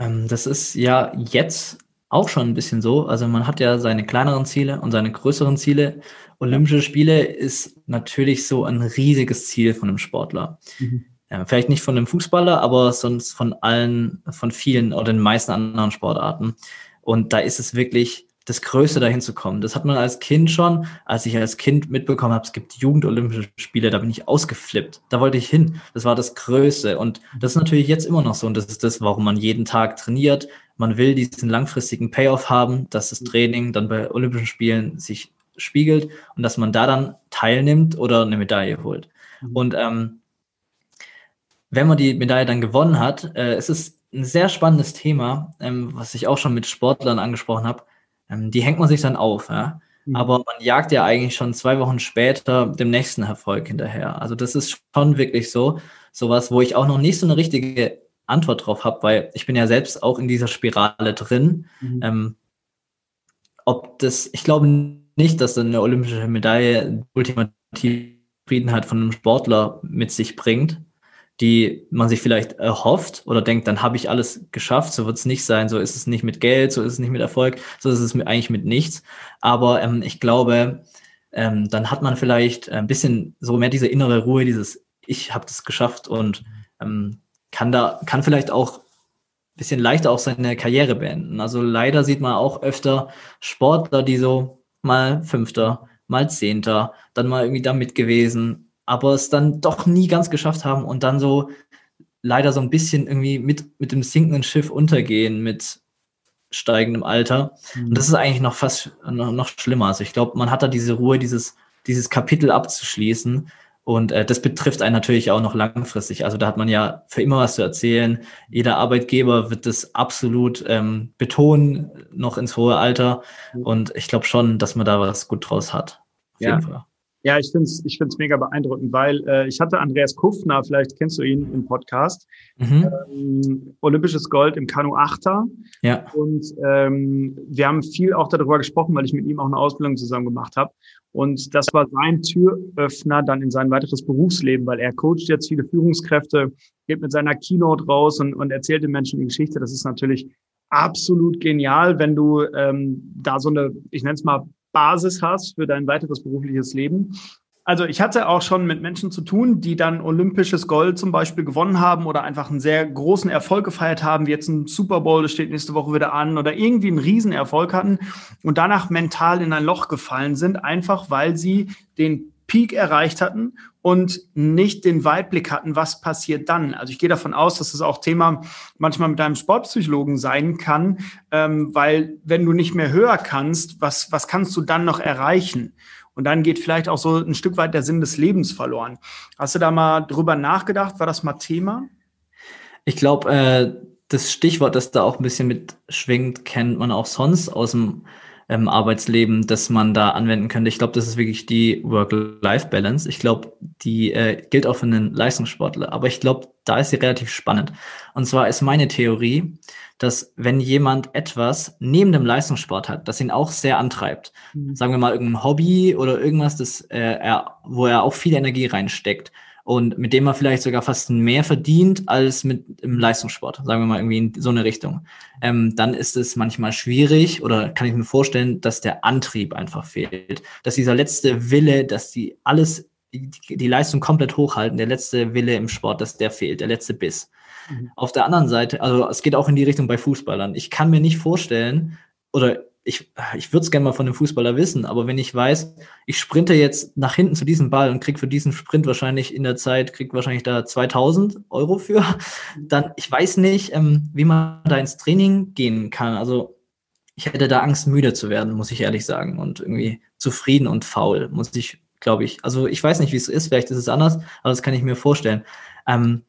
Ähm, das ist ja jetzt auch schon ein bisschen so. Also man hat ja seine kleineren Ziele und seine größeren Ziele. Olympische Spiele ist natürlich so ein riesiges Ziel von einem Sportler. Mhm. Ja, vielleicht nicht von einem Fußballer, aber sonst von allen, von vielen oder den meisten anderen Sportarten. Und da ist es wirklich das Größte, dahin zu kommen. Das hat man als Kind schon, als ich als Kind mitbekommen habe, es gibt Jugendolympische Spiele, da bin ich ausgeflippt. Da wollte ich hin. Das war das Größte. Und das ist natürlich jetzt immer noch so. Und das ist das, warum man jeden Tag trainiert. Man will diesen langfristigen Payoff haben, dass das Training dann bei Olympischen Spielen sich spiegelt und dass man da dann teilnimmt oder eine Medaille holt. Mhm. Und ähm, wenn man die Medaille dann gewonnen hat, äh, es ist ein sehr spannendes Thema, ähm, was ich auch schon mit Sportlern angesprochen habe ähm, die hängt man sich dann auf. Ja? Mhm. Aber man jagt ja eigentlich schon zwei Wochen später dem nächsten Erfolg hinterher. Also das ist schon wirklich so, sowas, wo ich auch noch nicht so eine richtige Antwort drauf habe, weil ich bin ja selbst auch in dieser Spirale drin. Mhm. Ähm, ob das, ich glaube nicht, dass eine olympische Medaille ultimativ Zufriedenheit von einem Sportler mit sich bringt die man sich vielleicht erhofft oder denkt, dann habe ich alles geschafft. So wird es nicht sein. So ist es nicht mit Geld, so ist es nicht mit Erfolg, so ist es mit, eigentlich mit nichts. Aber ähm, ich glaube, ähm, dann hat man vielleicht ein bisschen so mehr diese innere Ruhe, dieses Ich habe das geschafft und ähm, kann da, kann vielleicht auch ein bisschen leichter auch seine Karriere beenden. Also leider sieht man auch öfter Sportler, die so mal Fünfter, mal Zehnter, dann mal irgendwie damit gewesen, aber es dann doch nie ganz geschafft haben und dann so leider so ein bisschen irgendwie mit, mit dem sinkenden Schiff untergehen mit steigendem Alter. Mhm. Und das ist eigentlich noch fast noch, noch schlimmer. Also ich glaube, man hat da diese Ruhe, dieses, dieses Kapitel abzuschließen. Und äh, das betrifft einen natürlich auch noch langfristig. Also da hat man ja für immer was zu erzählen. Jeder Arbeitgeber wird das absolut ähm, betonen, noch ins hohe Alter. Mhm. Und ich glaube schon, dass man da was gut draus hat. Auf ja. Ja, ich finde es ich find's mega beeindruckend, weil äh, ich hatte Andreas Kufner, vielleicht kennst du ihn im Podcast, mhm. ähm, olympisches Gold im Kanu Achter. Ja. Und ähm, wir haben viel auch darüber gesprochen, weil ich mit ihm auch eine Ausbildung zusammen gemacht habe. Und das war sein Türöffner dann in sein weiteres Berufsleben, weil er coacht jetzt viele Führungskräfte, geht mit seiner Keynote raus und, und erzählt den Menschen die Geschichte. Das ist natürlich absolut genial, wenn du ähm, da so eine, ich nenne es mal, Basis hast für dein weiteres berufliches Leben. Also ich hatte auch schon mit Menschen zu tun, die dann olympisches Gold zum Beispiel gewonnen haben oder einfach einen sehr großen Erfolg gefeiert haben, wie jetzt ein Super Bowl, das steht nächste Woche wieder an, oder irgendwie einen Riesenerfolg hatten und danach mental in ein Loch gefallen sind, einfach weil sie den Peak erreicht hatten und nicht den Weitblick hatten, was passiert dann. Also ich gehe davon aus, dass das auch Thema manchmal mit einem Sportpsychologen sein kann, ähm, weil wenn du nicht mehr höher kannst, was, was kannst du dann noch erreichen? Und dann geht vielleicht auch so ein Stück weit der Sinn des Lebens verloren. Hast du da mal drüber nachgedacht? War das mal Thema? Ich glaube, äh, das Stichwort, das da auch ein bisschen mitschwingt, kennt man auch sonst aus dem ähm, Arbeitsleben, das man da anwenden könnte. Ich glaube, das ist wirklich die Work-Life-Balance. Ich glaube, die äh, gilt auch für einen Leistungssportler. Aber ich glaube, da ist sie relativ spannend. Und zwar ist meine Theorie, dass wenn jemand etwas neben dem Leistungssport hat, das ihn auch sehr antreibt, mhm. sagen wir mal irgendein Hobby oder irgendwas, das äh, er, wo er auch viel Energie reinsteckt, und mit dem man vielleicht sogar fast mehr verdient als mit im Leistungssport, sagen wir mal irgendwie in so eine Richtung, ähm, dann ist es manchmal schwierig oder kann ich mir vorstellen, dass der Antrieb einfach fehlt, dass dieser letzte Wille, dass die alles, die, Leistung komplett hochhalten, der letzte Wille im Sport, dass der fehlt, der letzte Biss. Mhm. Auf der anderen Seite, also es geht auch in die Richtung bei Fußballern. Ich kann mir nicht vorstellen, oder ich, ich würde es gerne mal von einem Fußballer wissen, aber wenn ich weiß, ich sprinte jetzt nach hinten zu diesem Ball und krieg für diesen Sprint wahrscheinlich in der Zeit, krieg wahrscheinlich da 2000 Euro für, dann, ich weiß nicht, ähm, wie man da ins Training gehen kann. Also ich hätte da Angst, müde zu werden, muss ich ehrlich sagen, und irgendwie zufrieden und faul, muss ich, glaube ich. Also ich weiß nicht, wie es ist, vielleicht ist es anders, aber das kann ich mir vorstellen. Ähm,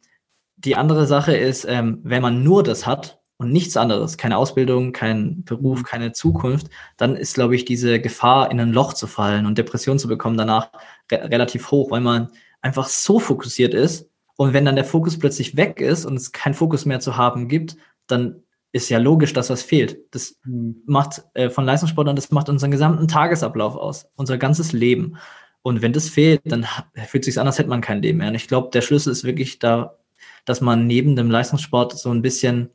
die andere Sache ist, ähm, wenn man nur das hat, und nichts anderes, keine Ausbildung, kein Beruf, mhm. keine Zukunft, dann ist, glaube ich, diese Gefahr, in ein Loch zu fallen und Depression zu bekommen, danach re relativ hoch, weil man einfach so fokussiert ist Und wenn dann der Fokus plötzlich weg ist und es keinen Fokus mehr zu haben gibt, dann ist ja logisch, dass was fehlt. Das mhm. macht äh, von Leistungssportlern, das macht unseren gesamten Tagesablauf aus, unser ganzes Leben. Und wenn das fehlt, dann fühlt es sich an, als hätte man kein Leben mehr. Und ich glaube, der Schlüssel ist wirklich da, dass man neben dem Leistungssport so ein bisschen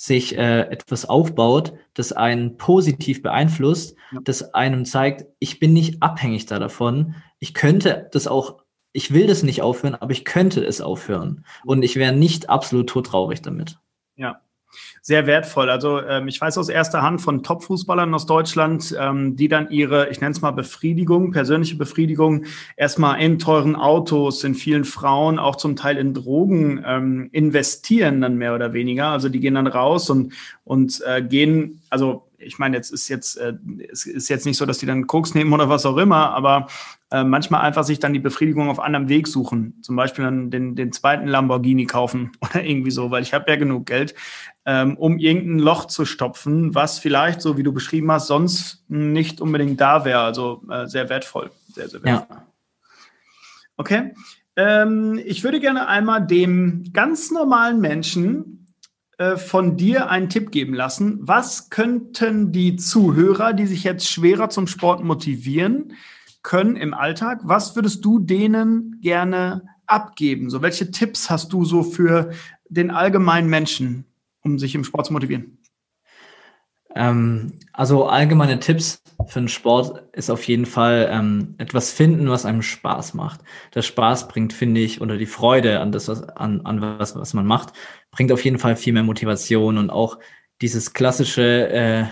sich äh, etwas aufbaut, das einen positiv beeinflusst, ja. das einem zeigt, ich bin nicht abhängig da davon. Ich könnte das auch, ich will das nicht aufhören, aber ich könnte es aufhören. Und ich wäre nicht absolut todtraurig damit. Ja, sehr wertvoll. Also ähm, ich weiß aus erster Hand von Top-Fußballern aus Deutschland, ähm, die dann ihre, ich nenne es mal Befriedigung, persönliche Befriedigung, erstmal in teuren Autos, in vielen Frauen, auch zum Teil in Drogen ähm, investieren dann mehr oder weniger. Also die gehen dann raus und, und äh, gehen, also ich meine, jetzt ist jetzt, äh, es ist jetzt nicht so, dass die dann Koks nehmen oder was auch immer, aber äh, manchmal einfach sich dann die Befriedigung auf anderem Weg suchen. Zum Beispiel dann den, den zweiten Lamborghini kaufen oder irgendwie so, weil ich habe ja genug Geld, ähm, um irgendein Loch zu stopfen, was vielleicht, so wie du beschrieben hast, sonst nicht unbedingt da wäre. Also äh, sehr wertvoll. Sehr, sehr wertvoll. Ja. Okay. Ähm, ich würde gerne einmal dem ganz normalen Menschen äh, von dir einen Tipp geben lassen. Was könnten die Zuhörer, die sich jetzt schwerer zum Sport motivieren können im Alltag, was würdest du denen gerne abgeben? So, welche Tipps hast du so für den allgemeinen Menschen, um sich im Sport zu motivieren? Ähm, also allgemeine Tipps für den Sport ist auf jeden Fall ähm, etwas finden, was einem Spaß macht. Der Spaß bringt, finde ich, oder die Freude an das, was, an, an was, was man macht, bringt auf jeden Fall viel mehr Motivation und auch dieses klassische, äh,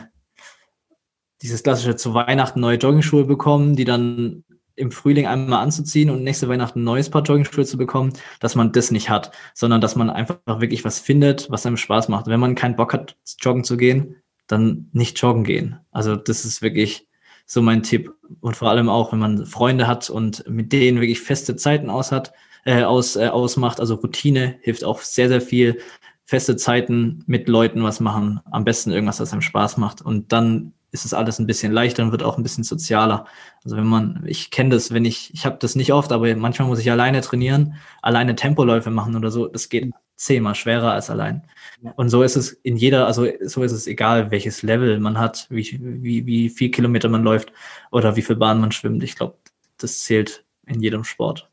dieses klassische zu Weihnachten neue Joggingschuhe bekommen, die dann im Frühling einmal anzuziehen und nächste Weihnachten ein neues Paar Joggingschuhe zu bekommen, dass man das nicht hat, sondern dass man einfach wirklich was findet, was einem Spaß macht. Wenn man keinen Bock hat, joggen zu gehen, dann nicht joggen gehen. Also das ist wirklich so mein Tipp. Und vor allem auch, wenn man Freunde hat und mit denen wirklich feste Zeiten aus hat, äh, aus, äh, ausmacht. Also Routine hilft auch sehr, sehr viel. Feste Zeiten mit Leuten was machen. Am besten irgendwas, was einem Spaß macht. Und dann ist es alles ein bisschen leichter und wird auch ein bisschen sozialer. Also wenn man, ich kenne das, wenn ich, ich habe das nicht oft, aber manchmal muss ich alleine trainieren, alleine Tempoläufe machen oder so. Das geht zehnmal schwerer als allein. Und so ist es in jeder, also so ist es egal, welches Level man hat, wie, wie, wie viel Kilometer man läuft oder wie viel Bahn man schwimmt. Ich glaube, das zählt in jedem Sport.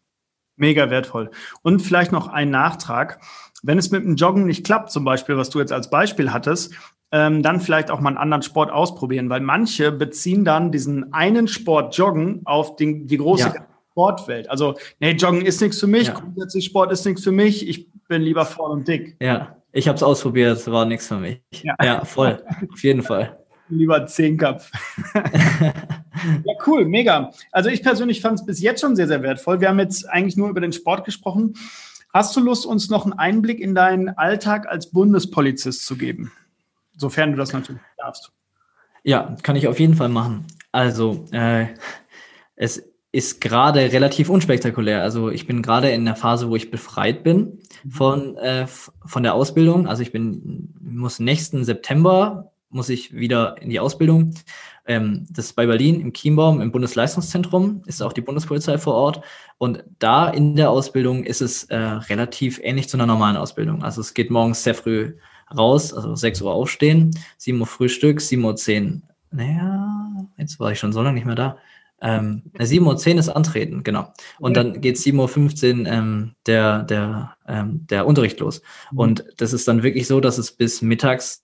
Mega wertvoll. Und vielleicht noch ein Nachtrag. Wenn es mit dem Joggen nicht klappt, zum Beispiel, was du jetzt als Beispiel hattest, ähm, dann vielleicht auch mal einen anderen Sport ausprobieren, weil manche beziehen dann diesen einen Sport Joggen auf den, die große ja. Sportwelt. Also, nee, Joggen ist nichts für mich, ja. grundsätzlich Sport ist nichts für mich, ich bin lieber voll und dick. Ja, ich habe es ausprobiert, war nichts für mich. Ja, ja voll, auf jeden Fall. Lieber Zehnkampf. ja, cool, mega. Also ich persönlich fand es bis jetzt schon sehr, sehr wertvoll. Wir haben jetzt eigentlich nur über den Sport gesprochen. Hast du Lust, uns noch einen Einblick in deinen Alltag als Bundespolizist zu geben? Sofern du das natürlich darfst. Ja, kann ich auf jeden Fall machen. Also, äh, es ist gerade relativ unspektakulär. Also ich bin gerade in der Phase, wo ich befreit bin von, äh, von der Ausbildung. Also ich bin, muss nächsten September, muss ich wieder in die Ausbildung. Ähm, das ist bei Berlin im Chiembaum im Bundesleistungszentrum, ist auch die Bundespolizei vor Ort. Und da in der Ausbildung ist es äh, relativ ähnlich zu einer normalen Ausbildung. Also es geht morgens sehr früh raus, also 6 Uhr aufstehen, 7 Uhr Frühstück, 7.10 Uhr, naja, jetzt war ich schon so lange nicht mehr da, ähm, 7.10 Uhr ist Antreten, genau. Und dann geht 7.15 Uhr ähm, der, der, ähm, der Unterricht los. Mhm. Und das ist dann wirklich so, dass es bis mittags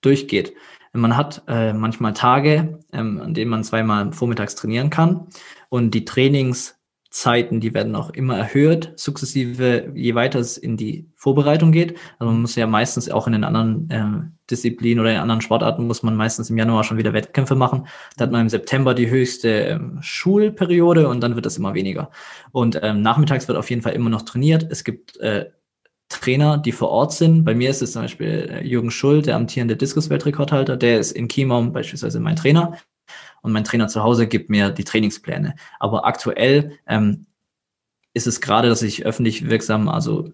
durchgeht. Man hat äh, manchmal Tage, ähm, an denen man zweimal vormittags trainieren kann. Und die Trainings Zeiten, die werden auch immer erhöht, sukzessive, je weiter es in die Vorbereitung geht. Also man muss ja meistens auch in den anderen äh, Disziplinen oder in anderen Sportarten muss man meistens im Januar schon wieder Wettkämpfe machen. Da hat man im September die höchste ähm, Schulperiode und dann wird das immer weniger. Und ähm, nachmittags wird auf jeden Fall immer noch trainiert. Es gibt äh, Trainer, die vor Ort sind. Bei mir ist es zum Beispiel äh, Jürgen Schuld, der amtierende Diskus-Weltrekordhalter, der ist in Chiembaum beispielsweise mein Trainer und mein Trainer zu Hause gibt mir die Trainingspläne. Aber aktuell ähm, ist es gerade, dass ich öffentlich wirksam, also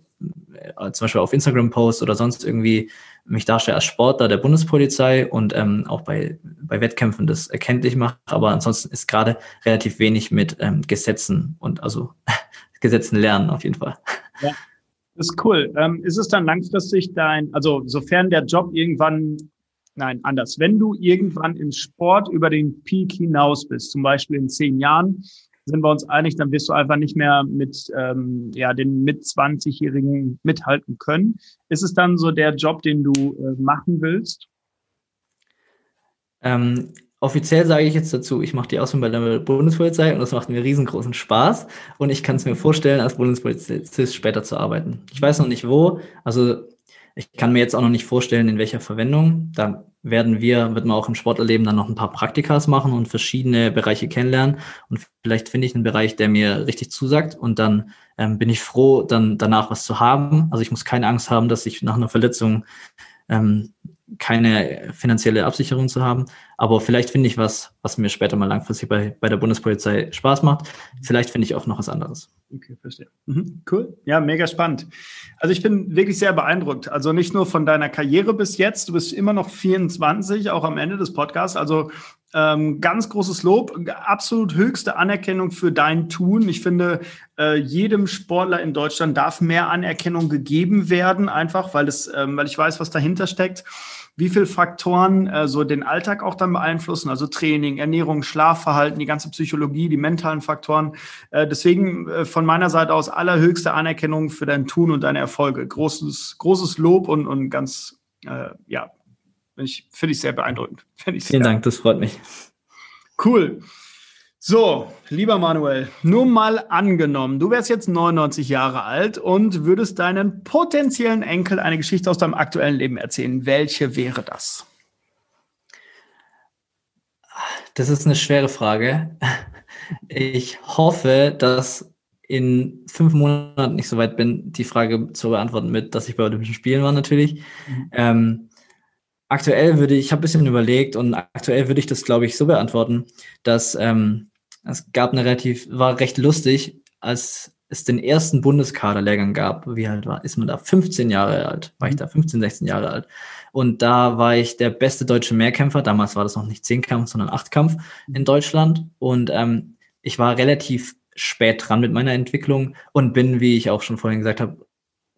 äh, zum Beispiel auf Instagram post oder sonst irgendwie mich darstelle als Sportler der Bundespolizei und ähm, auch bei, bei Wettkämpfen das erkenntlich mache. Aber ansonsten ist gerade relativ wenig mit ähm, Gesetzen und also Gesetzen lernen auf jeden Fall. Ja. Das ist cool. Ähm, ist es dann langfristig dein, also sofern der Job irgendwann, nein, anders, wenn du irgendwann im Sport über den Peak hinaus bist, zum Beispiel in zehn Jahren, sind wir uns einig, dann wirst du einfach nicht mehr mit ähm, ja, den mit 20-Jährigen mithalten können. Ist es dann so der Job, den du äh, machen willst? Ähm, offiziell sage ich jetzt dazu, ich mache die Ausbildung bei der Bundespolizei und das macht mir riesengroßen Spaß und ich kann es mir vorstellen, als Bundespolizist später zu arbeiten. Ich weiß noch nicht wo, also ich kann mir jetzt auch noch nicht vorstellen, in welcher Verwendung. Da werden wir, wird man auch im Sporterleben dann noch ein paar Praktikas machen und verschiedene Bereiche kennenlernen. Und vielleicht finde ich einen Bereich, der mir richtig zusagt. Und dann ähm, bin ich froh, dann danach was zu haben. Also ich muss keine Angst haben, dass ich nach einer Verletzung ähm, keine finanzielle Absicherung zu haben. Aber vielleicht finde ich was, was mir später mal langfristig bei, bei der Bundespolizei Spaß macht. Vielleicht finde ich auch noch was anderes. Okay, verstehe. Mhm, cool. Ja, mega spannend. Also ich bin wirklich sehr beeindruckt. Also nicht nur von deiner Karriere bis jetzt, du bist immer noch 24, auch am Ende des Podcasts. Also ähm, ganz großes Lob, absolut höchste Anerkennung für dein Tun. Ich finde, äh, jedem Sportler in Deutschland darf mehr Anerkennung gegeben werden, einfach weil es, ähm, weil ich weiß, was dahinter steckt wie viele Faktoren äh, so den Alltag auch dann beeinflussen, also Training, Ernährung, Schlafverhalten, die ganze Psychologie, die mentalen Faktoren. Äh, deswegen äh, von meiner Seite aus allerhöchste Anerkennung für dein Tun und deine Erfolge. Großes, großes Lob und, und ganz, äh, ja, ich, finde ich sehr beeindruckend. Ich Vielen Dank, das freut mich. Cool. So, lieber Manuel, nur mal angenommen, du wärst jetzt 99 Jahre alt und würdest deinen potenziellen Enkel eine Geschichte aus deinem aktuellen Leben erzählen. Welche wäre das? Das ist eine schwere Frage. Ich hoffe, dass in fünf Monaten nicht so weit bin, die Frage zu beantworten mit, dass ich bei Olympischen Spielen war natürlich. Mhm. Ähm, aktuell würde ich, ich habe ein bisschen überlegt und aktuell würde ich das, glaube ich, so beantworten, dass ähm, es gab eine relativ, war recht lustig, als es den ersten Bundeskaderlehrgang gab. Wie alt war, ist man da? 15 Jahre alt. War ich da 15, 16 Jahre alt. Und da war ich der beste deutsche Mehrkämpfer. Damals war das noch nicht Zehnkampf, sondern Achtkampf in Deutschland. Und ähm, ich war relativ spät dran mit meiner Entwicklung und bin, wie ich auch schon vorhin gesagt habe,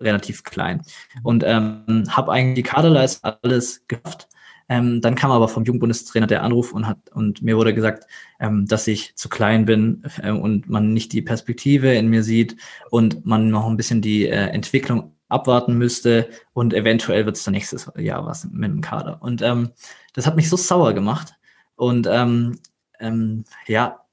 relativ klein. Und ähm, habe eigentlich die Kaderleistung alles geschafft. Ähm, dann kam aber vom Jugendbundestrainer der Anruf und hat und mir wurde gesagt, ähm, dass ich zu klein bin äh, und man nicht die Perspektive in mir sieht und man noch ein bisschen die äh, Entwicklung abwarten müsste und eventuell wird es dann nächstes Jahr was mit dem Kader. Und ähm, das hat mich so sauer gemacht. Und ähm, ähm, ja,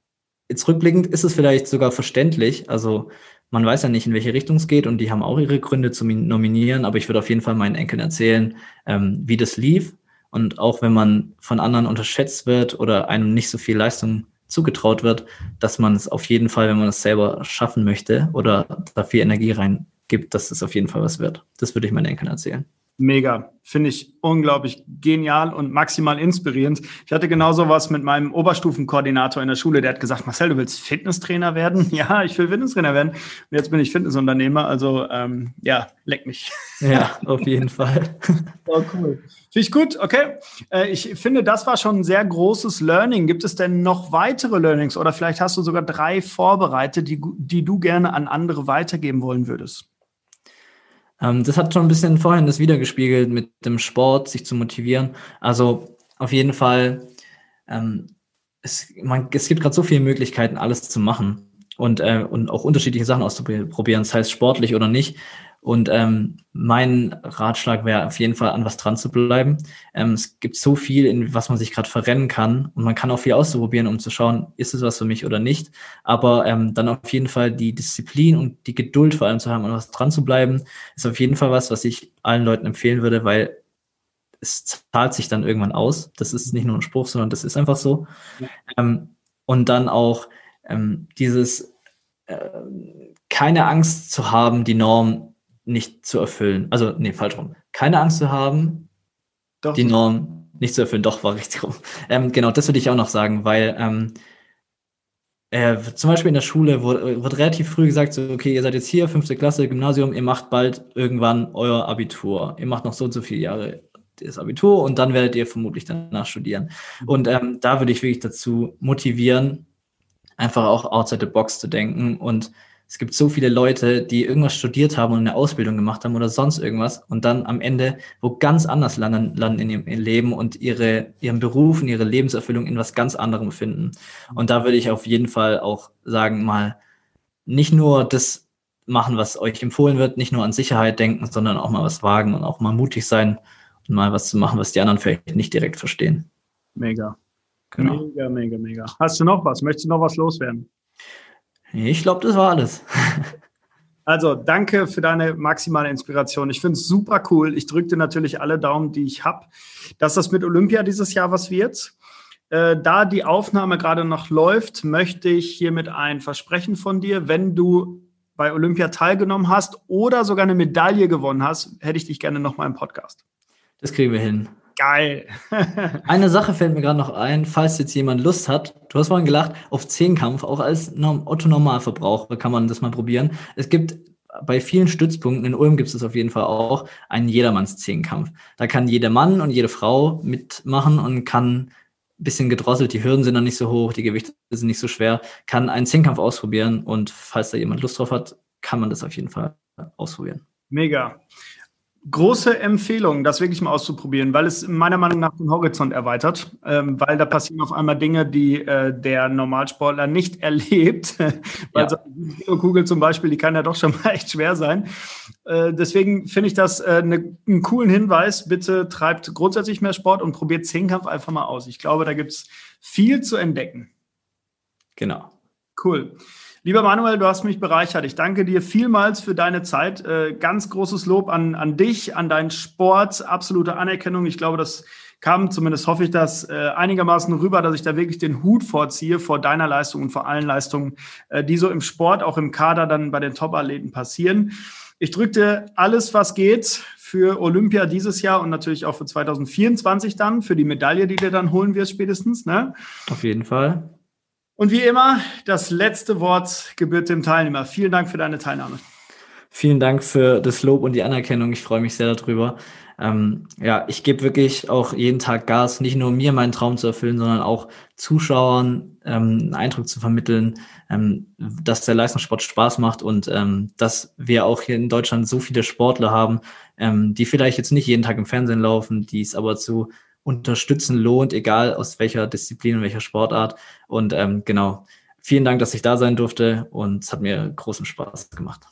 jetzt rückblickend ist es vielleicht sogar verständlich. Also man weiß ja nicht, in welche Richtung es geht und die haben auch ihre Gründe zu nominieren, aber ich würde auf jeden Fall meinen Enkeln erzählen, ähm, wie das lief und auch wenn man von anderen unterschätzt wird oder einem nicht so viel Leistung zugetraut wird, dass man es auf jeden Fall, wenn man es selber schaffen möchte oder da viel Energie reingibt, dass es auf jeden Fall was wird. Das würde ich meinen Enkeln erzählen. Mega. Finde ich unglaublich genial und maximal inspirierend. Ich hatte genauso was mit meinem Oberstufenkoordinator in der Schule, der hat gesagt, Marcel, du willst Fitnesstrainer werden? Ja, ich will Fitnesstrainer werden. Und jetzt bin ich Fitnessunternehmer, also ähm, ja, leck mich. Ja, auf jeden Fall. Oh, cool. Finde ich gut, okay. Äh, ich finde, das war schon ein sehr großes Learning. Gibt es denn noch weitere Learnings oder vielleicht hast du sogar drei vorbereitet, die, die du gerne an andere weitergeben wollen würdest? Ähm, das hat schon ein bisschen vorhin das wiedergespiegelt mit dem Sport, sich zu motivieren. Also auf jeden Fall, ähm, es, man, es gibt gerade so viele Möglichkeiten, alles zu machen und, äh, und auch unterschiedliche Sachen auszuprobieren, das heißt sportlich oder nicht. Und ähm, mein Ratschlag wäre auf jeden Fall an was dran zu bleiben. Ähm, es gibt so viel, in was man sich gerade verrennen kann und man kann auch viel ausprobieren, um zu schauen, ist es was für mich oder nicht. Aber ähm, dann auf jeden Fall die Disziplin und die Geduld vor allem zu haben, an was dran zu bleiben, ist auf jeden Fall was, was ich allen Leuten empfehlen würde, weil es zahlt sich dann irgendwann aus. Das ist nicht nur ein Spruch, sondern das ist einfach so. Ähm, und dann auch ähm, dieses äh, keine Angst zu haben, die Norm nicht zu erfüllen. Also, nee, falsch rum. Keine Angst zu haben, Doch. die Norm nicht zu erfüllen. Doch, war richtig rum. Ähm, genau, das würde ich auch noch sagen, weil ähm, äh, zum Beispiel in der Schule wurde, wird relativ früh gesagt, so, okay, ihr seid jetzt hier, fünfte Klasse, Gymnasium, ihr macht bald irgendwann euer Abitur. Ihr macht noch so und so viele Jahre das Abitur und dann werdet ihr vermutlich danach studieren. Und ähm, da würde ich wirklich dazu motivieren, einfach auch outside the box zu denken und es gibt so viele Leute, die irgendwas studiert haben und eine Ausbildung gemacht haben oder sonst irgendwas und dann am Ende wo ganz anders landen, landen in ihrem Leben und ihre, ihren Beruf und ihre Lebenserfüllung in was ganz anderem finden. Und da würde ich auf jeden Fall auch sagen, mal nicht nur das machen, was euch empfohlen wird, nicht nur an Sicherheit denken, sondern auch mal was wagen und auch mal mutig sein und mal was zu machen, was die anderen vielleicht nicht direkt verstehen. Mega. Genau. Mega, mega, mega. Hast du noch was? Möchtest du noch was loswerden? Ich glaube, das war alles. Also danke für deine maximale Inspiration. Ich finde es super cool. Ich drücke dir natürlich alle Daumen, die ich habe, dass das mit Olympia dieses Jahr was wird. Äh, da die Aufnahme gerade noch läuft, möchte ich hiermit ein Versprechen von dir. Wenn du bei Olympia teilgenommen hast oder sogar eine Medaille gewonnen hast, hätte ich dich gerne noch mal im Podcast. Das kriegen wir hin. Geil. Eine Sache fällt mir gerade noch ein, falls jetzt jemand Lust hat. Du hast vorhin gelacht, auf Zehnkampf, auch als Otto-Normalverbraucher kann man das mal probieren. Es gibt bei vielen Stützpunkten, in Ulm gibt es auf jeden Fall auch, einen Jedermanns-Zehnkampf. Da kann jeder Mann und jede Frau mitmachen und kann ein bisschen gedrosselt, die Hürden sind noch nicht so hoch, die Gewichte sind nicht so schwer, kann einen Zehnkampf ausprobieren und falls da jemand Lust drauf hat, kann man das auf jeden Fall ausprobieren. Mega große Empfehlung, das wirklich mal auszuprobieren, weil es meiner Meinung nach den Horizont erweitert, ähm, weil da passieren auf einmal Dinge, die äh, der Normalsportler nicht erlebt. weil ja. so eine Kugel zum Beispiel, die kann ja doch schon mal echt schwer sein. Äh, deswegen finde ich das äh, ne, einen coolen Hinweis. Bitte treibt grundsätzlich mehr Sport und probiert Zehnkampf einfach mal aus. Ich glaube, da gibt es viel zu entdecken. Genau. Cool. Lieber Manuel, du hast mich bereichert. Ich danke dir vielmals für deine Zeit. Äh, ganz großes Lob an, an dich, an deinen Sport, absolute Anerkennung. Ich glaube, das kam, zumindest hoffe ich das, äh, einigermaßen rüber, dass ich da wirklich den Hut vorziehe vor deiner Leistung und vor allen Leistungen, äh, die so im Sport, auch im Kader dann bei den Top-Athleten passieren. Ich drücke dir alles, was geht für Olympia dieses Jahr und natürlich auch für 2024 dann, für die Medaille, die du dann holen wirst spätestens. Ne? Auf jeden Fall. Und wie immer, das letzte Wort gebührt dem Teilnehmer. Vielen Dank für deine Teilnahme. Vielen Dank für das Lob und die Anerkennung. Ich freue mich sehr darüber. Ähm, ja, ich gebe wirklich auch jeden Tag Gas, nicht nur mir meinen Traum zu erfüllen, sondern auch Zuschauern ähm, einen Eindruck zu vermitteln, ähm, dass der Leistungssport Spaß macht und ähm, dass wir auch hier in Deutschland so viele Sportler haben, ähm, die vielleicht jetzt nicht jeden Tag im Fernsehen laufen, die es aber zu unterstützen lohnt, egal aus welcher Disziplin und welcher Sportart. Und ähm, genau, vielen Dank, dass ich da sein durfte und es hat mir großen Spaß gemacht.